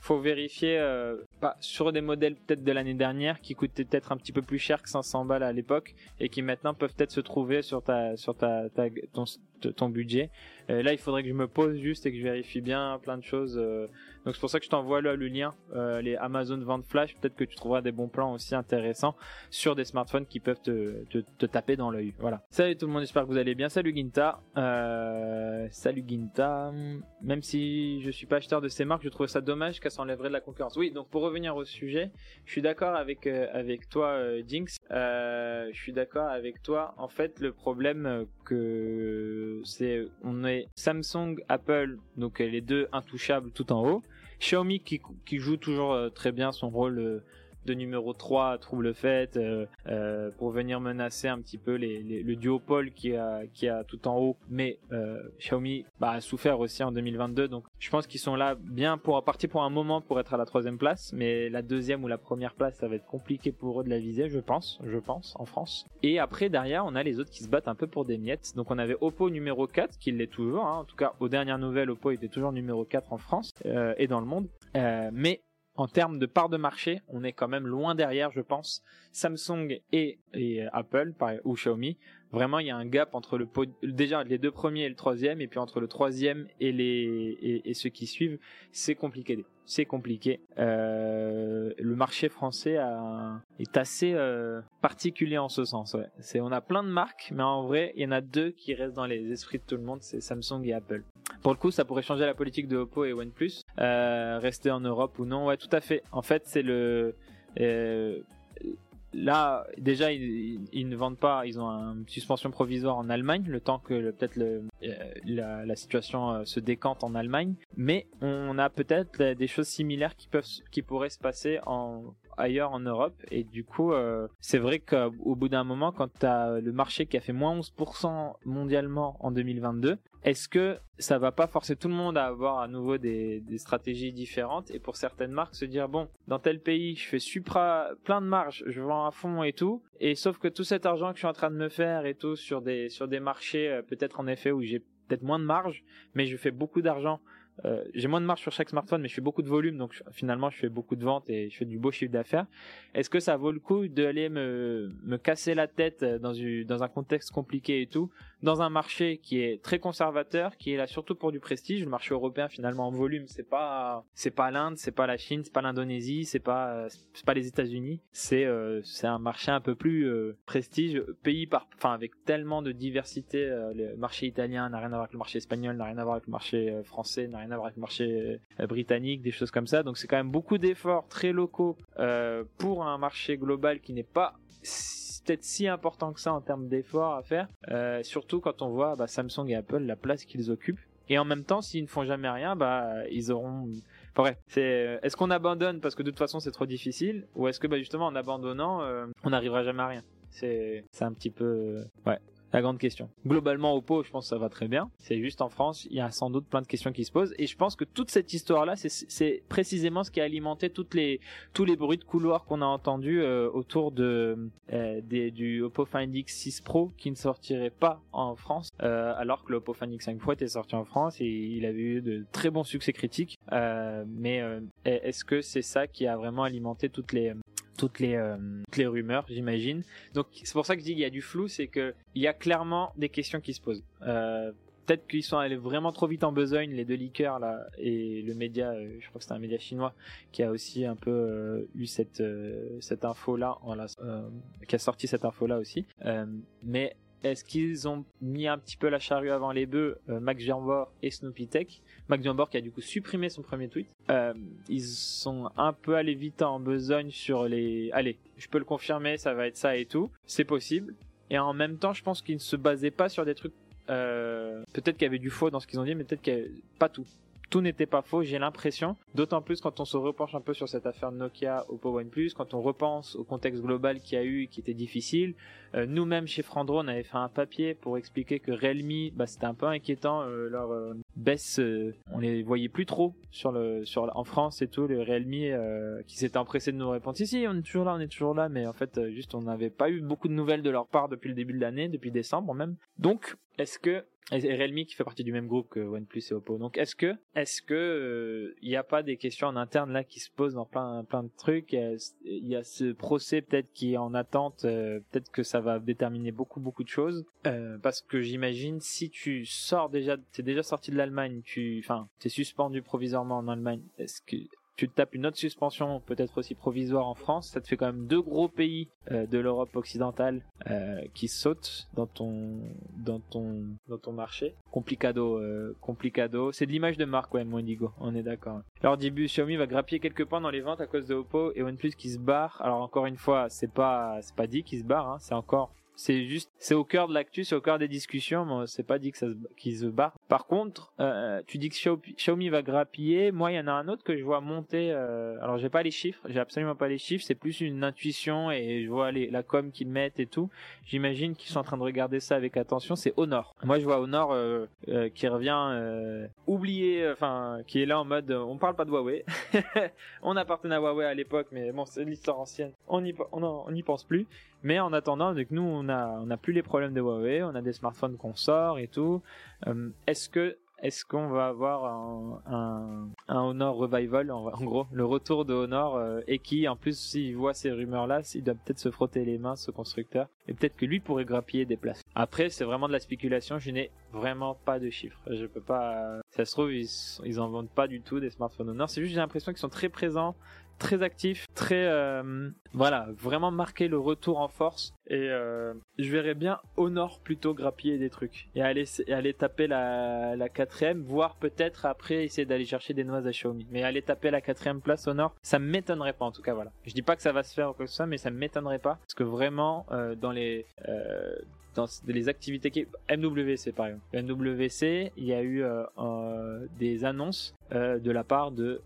faut vérifier euh, sur des modèles peut-être de l'année dernière qui coûtaient peut-être un petit peu plus cher que 500 balles à l'époque et qui maintenant peuvent peut-être se trouver sur ta sur ta ton, ton budget. Euh, là, il faudrait que je me pose juste et que je vérifie bien plein de choses. Euh. donc c'est pour ça que je t'envoie là le lien, euh, les Amazon vente flash. Peut-être que tu trouveras des bons plans aussi intéressants sur des smartphones qui peuvent te taper dans l'œil. Voilà. Salut tout le monde, j'espère que vous allez bien. Salut Ginta. salut Ginta. Même si je suis pas acheteur de ces marques, je trouve ça dommage qu'elles s'enlèveraient de la concurrence. Oui, donc pour revenir au sujet, je suis d'accord avec avec toi, Jinx. je suis d'accord avec toi. En fait, le problème que on est Samsung, Apple, donc les deux intouchables tout en haut. Xiaomi qui, qui joue toujours euh, très bien son rôle euh, de numéro 3 trouble fait euh, euh, pour venir menacer un petit peu les, les, le duopole qui a qui a tout en haut. Mais euh, Xiaomi bah, a souffert aussi en 2022 donc je pense qu'ils sont là bien pour partir pour un moment pour être à la troisième place mais la deuxième ou la première place ça va être compliqué pour eux de la viser je pense je pense en France. Et après derrière on a les autres qui se battent un peu pour des miettes. Donc on avait Oppo numéro 4 qui l'est toujours hein. en tout cas aux dernières nouvelles Oppo était toujours numéro 4 en France et dans le monde. Mais en termes de part de marché, on est quand même loin derrière, je pense, Samsung et, Apple ou Xiaomi. Vraiment, il y a un gap entre le déjà les deux premiers et le troisième, et puis entre le troisième et les et, ceux qui suivent, c'est compliqué. C'est compliqué. Euh, le marché français est assez euh, particulier en ce sens. Ouais. On a plein de marques, mais en vrai, il y en a deux qui restent dans les esprits de tout le monde, c'est Samsung et Apple. Pour le coup, ça pourrait changer la politique de Oppo et OnePlus, euh, rester en Europe ou non. Ouais, tout à fait. En fait, c'est le euh, là déjà ils, ne vendent pas ils ont une suspension provisoire en Allemagne le temps que peut-être euh, la, la, situation se décante en Allemagne mais on a peut-être des choses similaires qui peuvent qui pourraient se passer en ailleurs en Europe. Et du coup, euh, c'est vrai qu'au bout d'un moment, quand tu as le marché qui a fait moins 11% mondialement en 2022, est-ce que ça va pas forcer tout le monde à avoir à nouveau des, stratégies différentes et pour certaines marques se dire bon dans tel pays je fais supra plein de marge je vends à fond et tout et sauf que tout cet argent que je suis en train de me faire et tout sur des sur des marchés euh, peut-être en effet où j'ai peut-être moins de marge mais je fais beaucoup d'argent euh, j'ai moins de marge sur chaque smartphone, mais je fais beaucoup de volume, donc finalement je fais beaucoup de ventes et je fais du beau chiffre d'affaires. Est-ce que ça vaut le coup d'aller me, me casser la tête une, dans un contexte compliqué et tout, dans un marché qui est très conservateur, qui est là surtout pour du prestige. Le marché européen finalement en volume, c'est pas c'est pas l'Inde, c'est pas la Chine, c'est pas l'Indonésie, c'est pas c'est pas les États-Unis. C'est euh, c'est un marché un peu plus euh, prestige, pays par enfin avec tellement de diversité. Euh, le marché italien n'a rien à voir avec le marché espagnol, n'a rien à voir avec le marché français, n'a rien à voir avec le marché britannique, des choses comme ça. Donc c'est quand même beaucoup d'efforts très locaux pour un marché global qui n'est pas peut-être si important que ça en termes d'efforts à faire, euh, surtout quand on voit bah, Samsung et Apple la place qu'ils occupent. Et en même temps, s'ils ne font jamais rien, bah ils auront. Enfin, bref, c'est euh, est-ce qu'on abandonne parce que de toute façon c'est trop difficile, ou est-ce que bah, justement en abandonnant, euh, on n'arrivera jamais à rien? C'est c'est un petit peu ouais la grande question. Globalement, Oppo, je pense que ça va très bien. C'est juste en France, il y a sans doute plein de questions qui se posent. Et je pense que toute cette histoire-là, c'est précisément ce qui a alimenté tous les bruits de couloir qu'on a entendus euh, autour de, euh, du Oppo Find X6 Pro qui ne sortirait pas en France, euh, alors que le Oppo Find X5 Pro était sorti en France et il avait eu de très bons succès critiques. mais est-ce que c'est ça qui a vraiment alimenté toutes les toutes les, euh, toutes les rumeurs, j'imagine. Donc c'est pour ça que je dis qu'il y a du flou, c'est que il y a clairement des questions qui se posent. Euh, Peut-être qu'ils sont allés vraiment trop vite en besogne, les deux liqueurs là, et le média, euh, je crois que c'est un média chinois qui a aussi un peu euh, eu cette cette info là, qui a sorti cette info là aussi. mais est-ce qu'ils ont mis un petit peu la charrue avant les bœufs, euh, Max Jambor et Snoopy Tech? Max Jambor qui a du coup supprimé son premier tweet. Euh, ils sont un peu allés vite en besogne sur les... Allez, je peux le confirmer, ça va être ça et tout. C'est possible. Et en même temps, je pense qu'ils ne se basaient pas sur des trucs... Euh, peut-être qu'il y avait du faux dans ce qu'ils ont dit, mais peut-être qu'il n'y avait pas tout tout n'était pas faux, j'ai l'impression. D'autant plus quand on se repenche un peu sur cette affaire Nokia Oppo OnePlus, quand on repense au contexte global qu'il y a eu et qui était difficile. Euh, nous-mêmes chez Frandro, on avait fait un papier pour expliquer que Realme, bah, c'était un peu inquiétant. Baisse, on les voyait plus trop sur le, sur en France et tout. Les Realme qui s'étaient empressés de nous répondre si si, on est toujours là, on est toujours là, mais en fait juste on n'avait pas eu beaucoup de nouvelles de leur part depuis le début de l'année, depuis décembre même. Donc est-ce que et Realme qui fait partie du même groupe que OnePlus et Oppo. Donc est-ce que est-ce que il euh, n'y a pas des questions en interne là qui se posent dans plein plein de trucs? Il y a ce procès peut-être qui est en attente. Euh, peut-être que ça va déterminer beaucoup beaucoup de choses. Euh, parce que j'imagine si tu sors déjà, t'es déjà sorti de l'Allemagne, tu, enfin, t'es suspendu provisoirement en Allemagne. Est-ce que tu tapes une autre suspension, peut-être aussi provisoire en France, ça te fait quand même deux gros pays euh, de l'Europe occidentale euh, qui sautent dans ton dans ton dans ton marché. Complicado, euh, complicado. C'est de l'image de marque, ouais, Mondigo. On est d'accord. Alors début, Xiaomi va grappiller quelques points dans les ventes à cause de Oppo et OnePlus qui se barre. Alors encore une fois, c'est pas pas dit qu'il se barre, hein. c'est encore c'est juste, c'est au cœur de l'actu, c'est au cœur des discussions, mais c'est pas dit que ça qu'ils se barrent. Par contre, euh, tu dis que Xiaomi va grappiller. Moi, il y en a un autre que je vois monter. Euh, alors, j'ai pas les chiffres, j'ai absolument pas les chiffres. C'est plus une intuition et je vois les, la com qu'ils mettent et tout. J'imagine qu'ils sont en train de regarder ça avec attention. C'est Honor. Moi, je vois Honor euh, euh qui revient euh, oublié, enfin, qui est là en mode, on parle pas de Huawei. (laughs) on appartenait à Huawei à l'époque, mais bon, c'est l'histoire ancienne. On y, on, on pense plus. Mais en attendant, avec nous, on a, on a plus les problèmes de Huawei, on a des smartphones qu'on sort et tout. Euh, est-ce que est-ce qu'on va avoir un, un, un, Honor Revival, en, gros, le retour de Honor, euh, et qui, en plus, s'il voit ces rumeurs-là, il doit peut-être se frotter les mains, ce constructeur, et peut-être que lui pourrait grappiller des places. Après, c'est vraiment de la spéculation, je n'ai vraiment pas de chiffres. Je peux pas... Ça se trouve, ils, ils en vendent pas du tout des smartphones Honor, c'est juste j'ai l'impression qu'ils sont très présents très actif, très euh, voilà, vraiment marquer le retour en force. Et euh, je verrais bien Honor plutôt grappiller des trucs et aller aller taper la, la quatrième, voire peut-être après essayer d'aller chercher des noix à Xiaomi. Mais aller taper la quatrième place Honor, ça m'étonnerait pas en tout cas. Voilà, je dis pas que ça va se faire ou quoi que ce soit, mais ça m'étonnerait pas parce que vraiment euh, dans les euh, dans les activités qui MWC par exemple. MWC, il y a eu euh, des annonces de la part de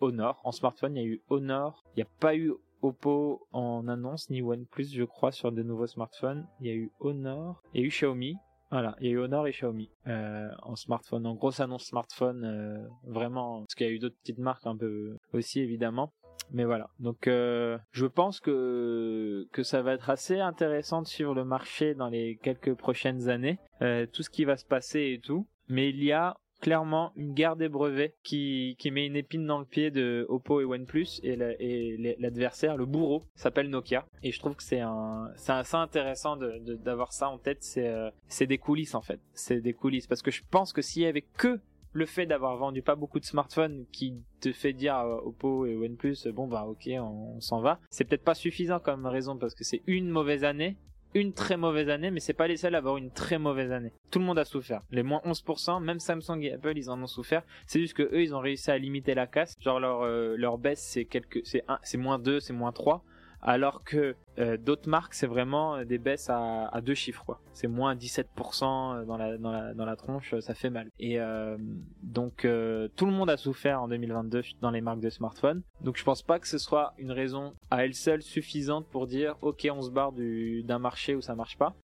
Honor. En smartphone, il y a eu Honor. Il n'y a pas eu Oppo en annonce, ni OnePlus, je crois, sur de nouveaux smartphones. Il y a eu Honor, il Xiaomi. Voilà, il y a eu Honor et Xiaomi euh, en smartphone, en grosse annonce smartphone, euh, vraiment, parce qu'il y a eu d'autres petites marques un peu aussi évidemment. Mais voilà, donc euh, je pense que que ça va être assez intéressant de suivre le marché dans les quelques prochaines années, tout ce qui va se passer et tout. Mais il y a clairement une guerre des brevets qui, qui met une épine dans le pied de Oppo et OnePlus et l'adversaire, le bourreau, s'appelle Nokia. Et je trouve que c'est assez intéressant d'avoir ça en tête. C'est, euh, c'est des coulisses en fait. C'est des coulisses parce que je pense que s'il y avait que le fait d'avoir vendu pas beaucoup de smartphones qui te fait dire à Oppo et OnePlus bon bah ok on s'en va c'est peut-être pas suffisant comme raison parce que c'est une mauvaise année une très mauvaise année, mais c'est pas les seuls à avoir une très mauvaise année. Tout le monde a souffert. Les moins 11%, même Samsung et Apple, ils en ont souffert. C'est juste que eux, ils ont réussi à limiter la casse. Genre leur euh, leur baisse, c'est quelques, c'est c'est moins 2, c'est moins 3 alors que euh, d'autres marques c'est vraiment euh, des baisses à, deux chiffres quoi. C'est moins 17% euh, dans la, tronche ça fait mal. Et donc tout le monde a souffert en 2022 dans les marques de smartphones. Donc je pense pas que ce soit une raison à elle seule suffisante pour dire ok on se barre du d'un marché où ça marche pas.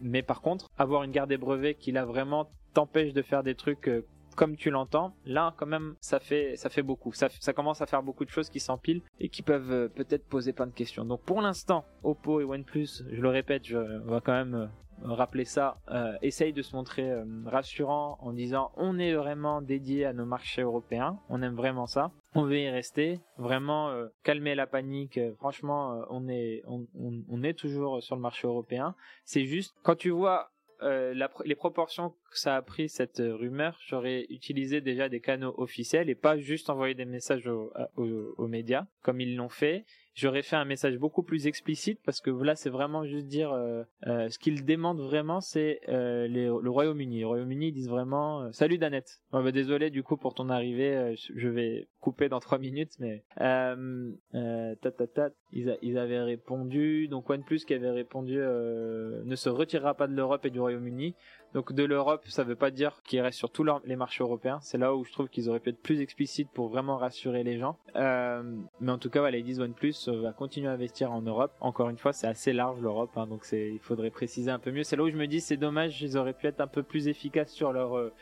Mais par contre avoir une garde des brevets qui là vraiment t'empêche de faire des trucs comme tu l'entends, là quand même ça fait ça fait beaucoup. Ça, commence à faire beaucoup de choses qui s'empilent et qui peuvent euh, peut-être poser plein de questions. Donc pour l'instant, Oppo et OnePlus, je le répète, je vais quand même euh, rappeler ça, euh, essaye de se montrer euh, rassurant en disant on est vraiment dédié à nos marchés européens, on aime vraiment ça, on veut y rester, vraiment calmer la panique. franchement, on est on, est toujours sur le marché européen. C'est juste quand tu vois euh, les proportions que ça a pris cette euh, rumeur, j'aurais utilisé déjà des canaux officiels et pas juste envoyer des messages aux médias comme ils l'ont fait j'aurais fait un message beaucoup plus explicite parce que là c'est vraiment juste dire euh, euh, ce qu'ils demandent vraiment c'est euh, le Royaume-Uni. Le Royaume-Uni ils disent vraiment salut Danette. bah, désolé du coup pour ton arrivée, je vais couper dans trois minutes mais ta, ils, ils avaient répondu donc OnePlus qui avait répondu ne se retirera pas de l'Europe et du Royaume-Uni donc de l'Europe, ça veut pas dire qu'ils restent sur tous les marchés européens. C'est là où je trouve qu'ils auraient pu être plus explicites pour vraiment rassurer les gens. Euh, mais en tout cas, voilà, ils disent OnePlus va continuer à investir en Europe. Encore une fois, c'est assez large l'Europe, hein, donc il faudrait préciser un peu mieux. C'est là où je me dis c'est dommage, ils auraient pu être un peu plus efficaces sur leur euh,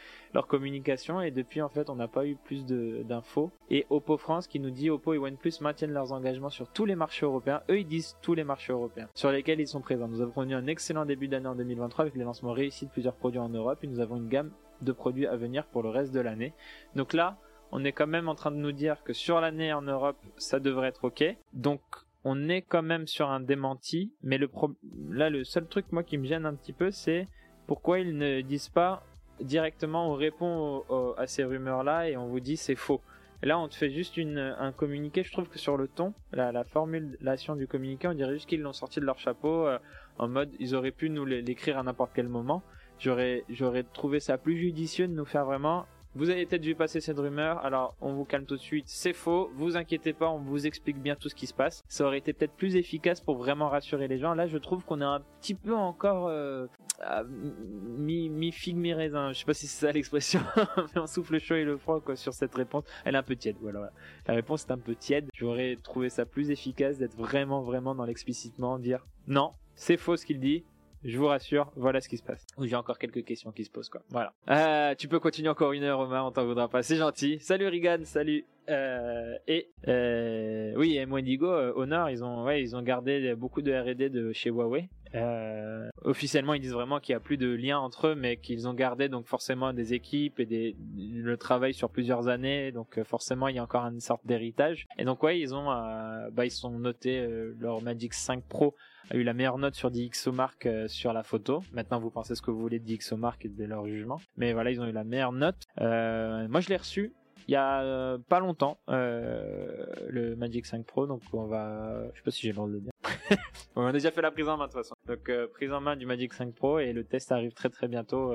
communication et depuis en fait on n'a pas eu plus d'infos. Et Oppo France qui nous dit Oppo et OnePlus maintiennent leurs engagements sur tous les marchés européens. Eux ils disent tous les marchés européens sur lesquels ils sont présents. Nous avons eu un excellent début d'année en 2023 avec les lancements réussis de plusieurs produits en Europe et nous avons une gamme de produits à venir pour le reste de l'année. Donc là on est quand même en train de nous dire que sur l'année en Europe ça devrait être ok. Donc on est quand même sur un démenti, mais là le seul truc moi qui me gêne un petit peu c'est pourquoi ils ne disent pas directement on répond à ces rumeurs-là et on vous dit c'est faux. là, on te fait juste un communiqué. Je trouve que sur le ton, la, la formulation du communiqué, on dirait juste qu'ils l'ont sorti de leur chapeau euh, en mode ils auraient pu nous l'écrire à n'importe quel moment. J'aurais trouvé ça plus judicieux de nous faire vraiment vous avez peut-être vu passer cette rumeur, alors on vous calme tout de suite, c'est faux, vous inquiétez pas, on vous explique bien tout ce qui se passe. Ça aurait été peut-être plus efficace pour vraiment rassurer les gens. Là, je trouve qu'on est un petit peu encore euh, mi, mi figue mi raisin. Je sais pas si c'est ça l'expression, (laughs) mais on souffle chaud et le froid quoi sur cette réponse. Elle est un peu tiède, voilà. La réponse est un peu tiède. J'aurais trouvé ça plus efficace d'être vraiment vraiment dans l'explicitement, dire non, c'est faux ce qu'il dit, je vous rassure, voilà ce qui se passe. J'ai encore quelques questions qui se posent quoi. Voilà. Euh, tu peux continuer encore une heure, Omar, on t'en voudra pas. C'est gentil. Salut Rigan, salut. Euh, et euh, oui, et Wendigo, Honor, ils ont, ouais, ils ont gardé beaucoup de R&D de chez Huawei. Officiellement, ils disent vraiment qu'il y a plus de lien entre eux, mais qu'ils ont gardé donc forcément des équipes et des, le travail sur plusieurs années. Donc forcément, il y a encore une sorte d'héritage. Et donc ouais, ils ont, bah, ils sont notés leur Magic 5 Pro a eu la meilleure note sur DxOMark euh, sur la photo. Maintenant, vous pensez ce que vous voulez de DxOMark et de leur jugement. Mais voilà, ils ont eu la meilleure note. Euh, moi, je l'ai reçu il y a euh, pas longtemps, le Magic 5 Pro. Donc, on va... Je sais pas si j'ai le droit de le dire. (laughs) on a déjà fait la prise en main de toute façon. Donc, prise en main du Magic 5 Pro et le test arrive très très bientôt.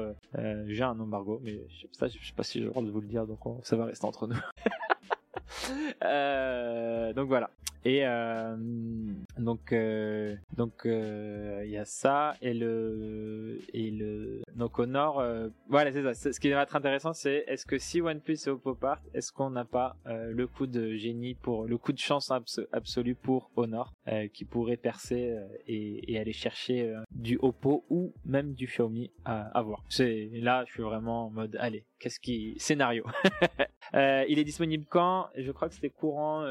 j'ai un embargo, mais je sais, je sais pas si j'ai le droit de vous le dire, donc ça va rester entre nous. (laughs) Donc voilà. Et euh, donc euh, donc il y a ça et le et le donc au nord, euh, voilà, c'est ça. Ce qui va être intéressant, c'est est-ce que si OnePlus et Oppo partent, est-ce qu'on n'a pas euh, le coup de génie pour le coup de chance absolu pour Honor, euh, qui pourrait percer et, et, aller chercher du Oppo ou même du Xiaomi à, à voir. C'est là, je suis vraiment en mode, allez, qu'est-ce qui scénario. (laughs) il est disponible quand? Je crois que c'était courant.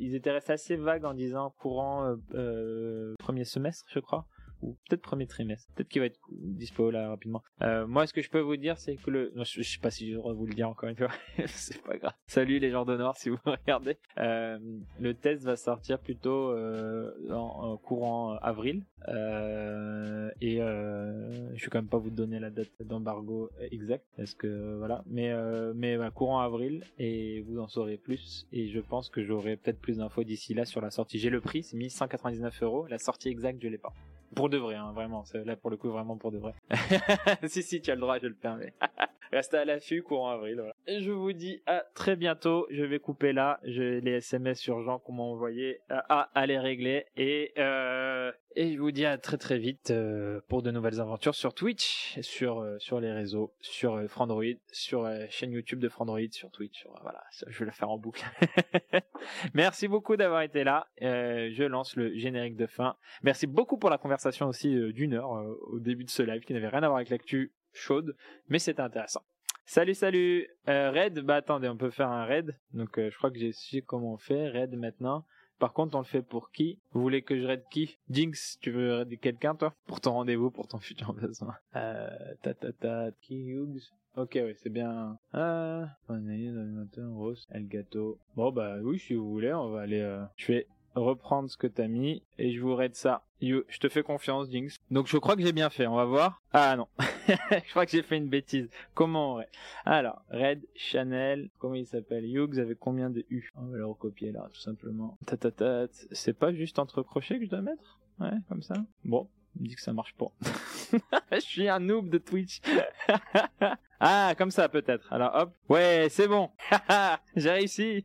ils étaient restés assez vagues en disant courant premier semestre, je crois ou peut-être premier trimestre. Peut-être qu'il va être dispo là rapidement. Euh, moi, ce que je peux vous dire, c'est que le, je, sais pas si je devrais vous le dire encore une fois, (laughs) c'est pas grave. Salut les gens d'honneur si vous (laughs) regardez. Euh, le test va sortir plutôt euh, en, courant avril. Et je vais quand même pas vous donner la date d'embargo exacte parce que voilà. Mais mais bah, courant avril et vous en saurez plus. Et je pense que j'aurai peut-être plus d'infos d'ici là sur la sortie. J'ai le prix, c'est 1199 euros. La sortie exacte, je l'ai pas. Pour de vrai, hein, vraiment. Là, pour le coup, vraiment pour de vrai. (laughs) (laughs) si, si, tu as le droit, je le permets. (laughs) Restez à l'affût, courant avril. Voilà. Je vous dis à très bientôt. Je vais couper là. J'ai les SMS urgents qu'on m'a envoyés à, à les régler. Et, euh, et je vous dis à très très vite euh, pour de nouvelles aventures sur Twitch, sur, euh, sur les réseaux, sur euh, Frandroid, sur la chaîne YouTube de Frandroid, sur Twitch. Voilà, je vais le faire en boucle. (laughs) Merci beaucoup d'avoir été là. je lance le générique de fin. Merci beaucoup pour la conversation aussi d'une heure au début de ce live qui n'avait rien à voir avec l'actu chaude, mais c'était intéressant. Salut, salut. raid, bah attendez, on peut faire un raid. Donc je crois que j'ai su comment on fait. Raid maintenant. Par contre, on le fait pour qui? Vous voulez que je raide qui? Jinx, tu veux raider quelqu'un, toi? Pour ton rendez-vous, pour ton futur (laughs) besoin. Euh, ta ta ta, qui Hughes? Ok, oui, c'est bien. Ah, Rose, Elgato. Bon, bah oui, si vous voulez, on va aller... Euh... Je reprendre ce que t'as mis et je vous raide ça. You, je te fais confiance, Jinx. Donc je crois que j'ai bien fait, on va voir. Ah non, (laughs) je crois que j'ai fait une bêtise. Comment ouais. Alors, Red, Chanel, comment il s'appelle? Hughes avec combien de U? On va le recopier là, tout simplement. Tatatat, c'est pas juste entre crochets que je dois mettre? Ouais, comme ça Bon, il dit que ça marche pas. (laughs) je suis un noob de Twitch. (laughs) ah, comme ça peut-être. Alors hop. Ouais, c'est bon. j'ai réussi.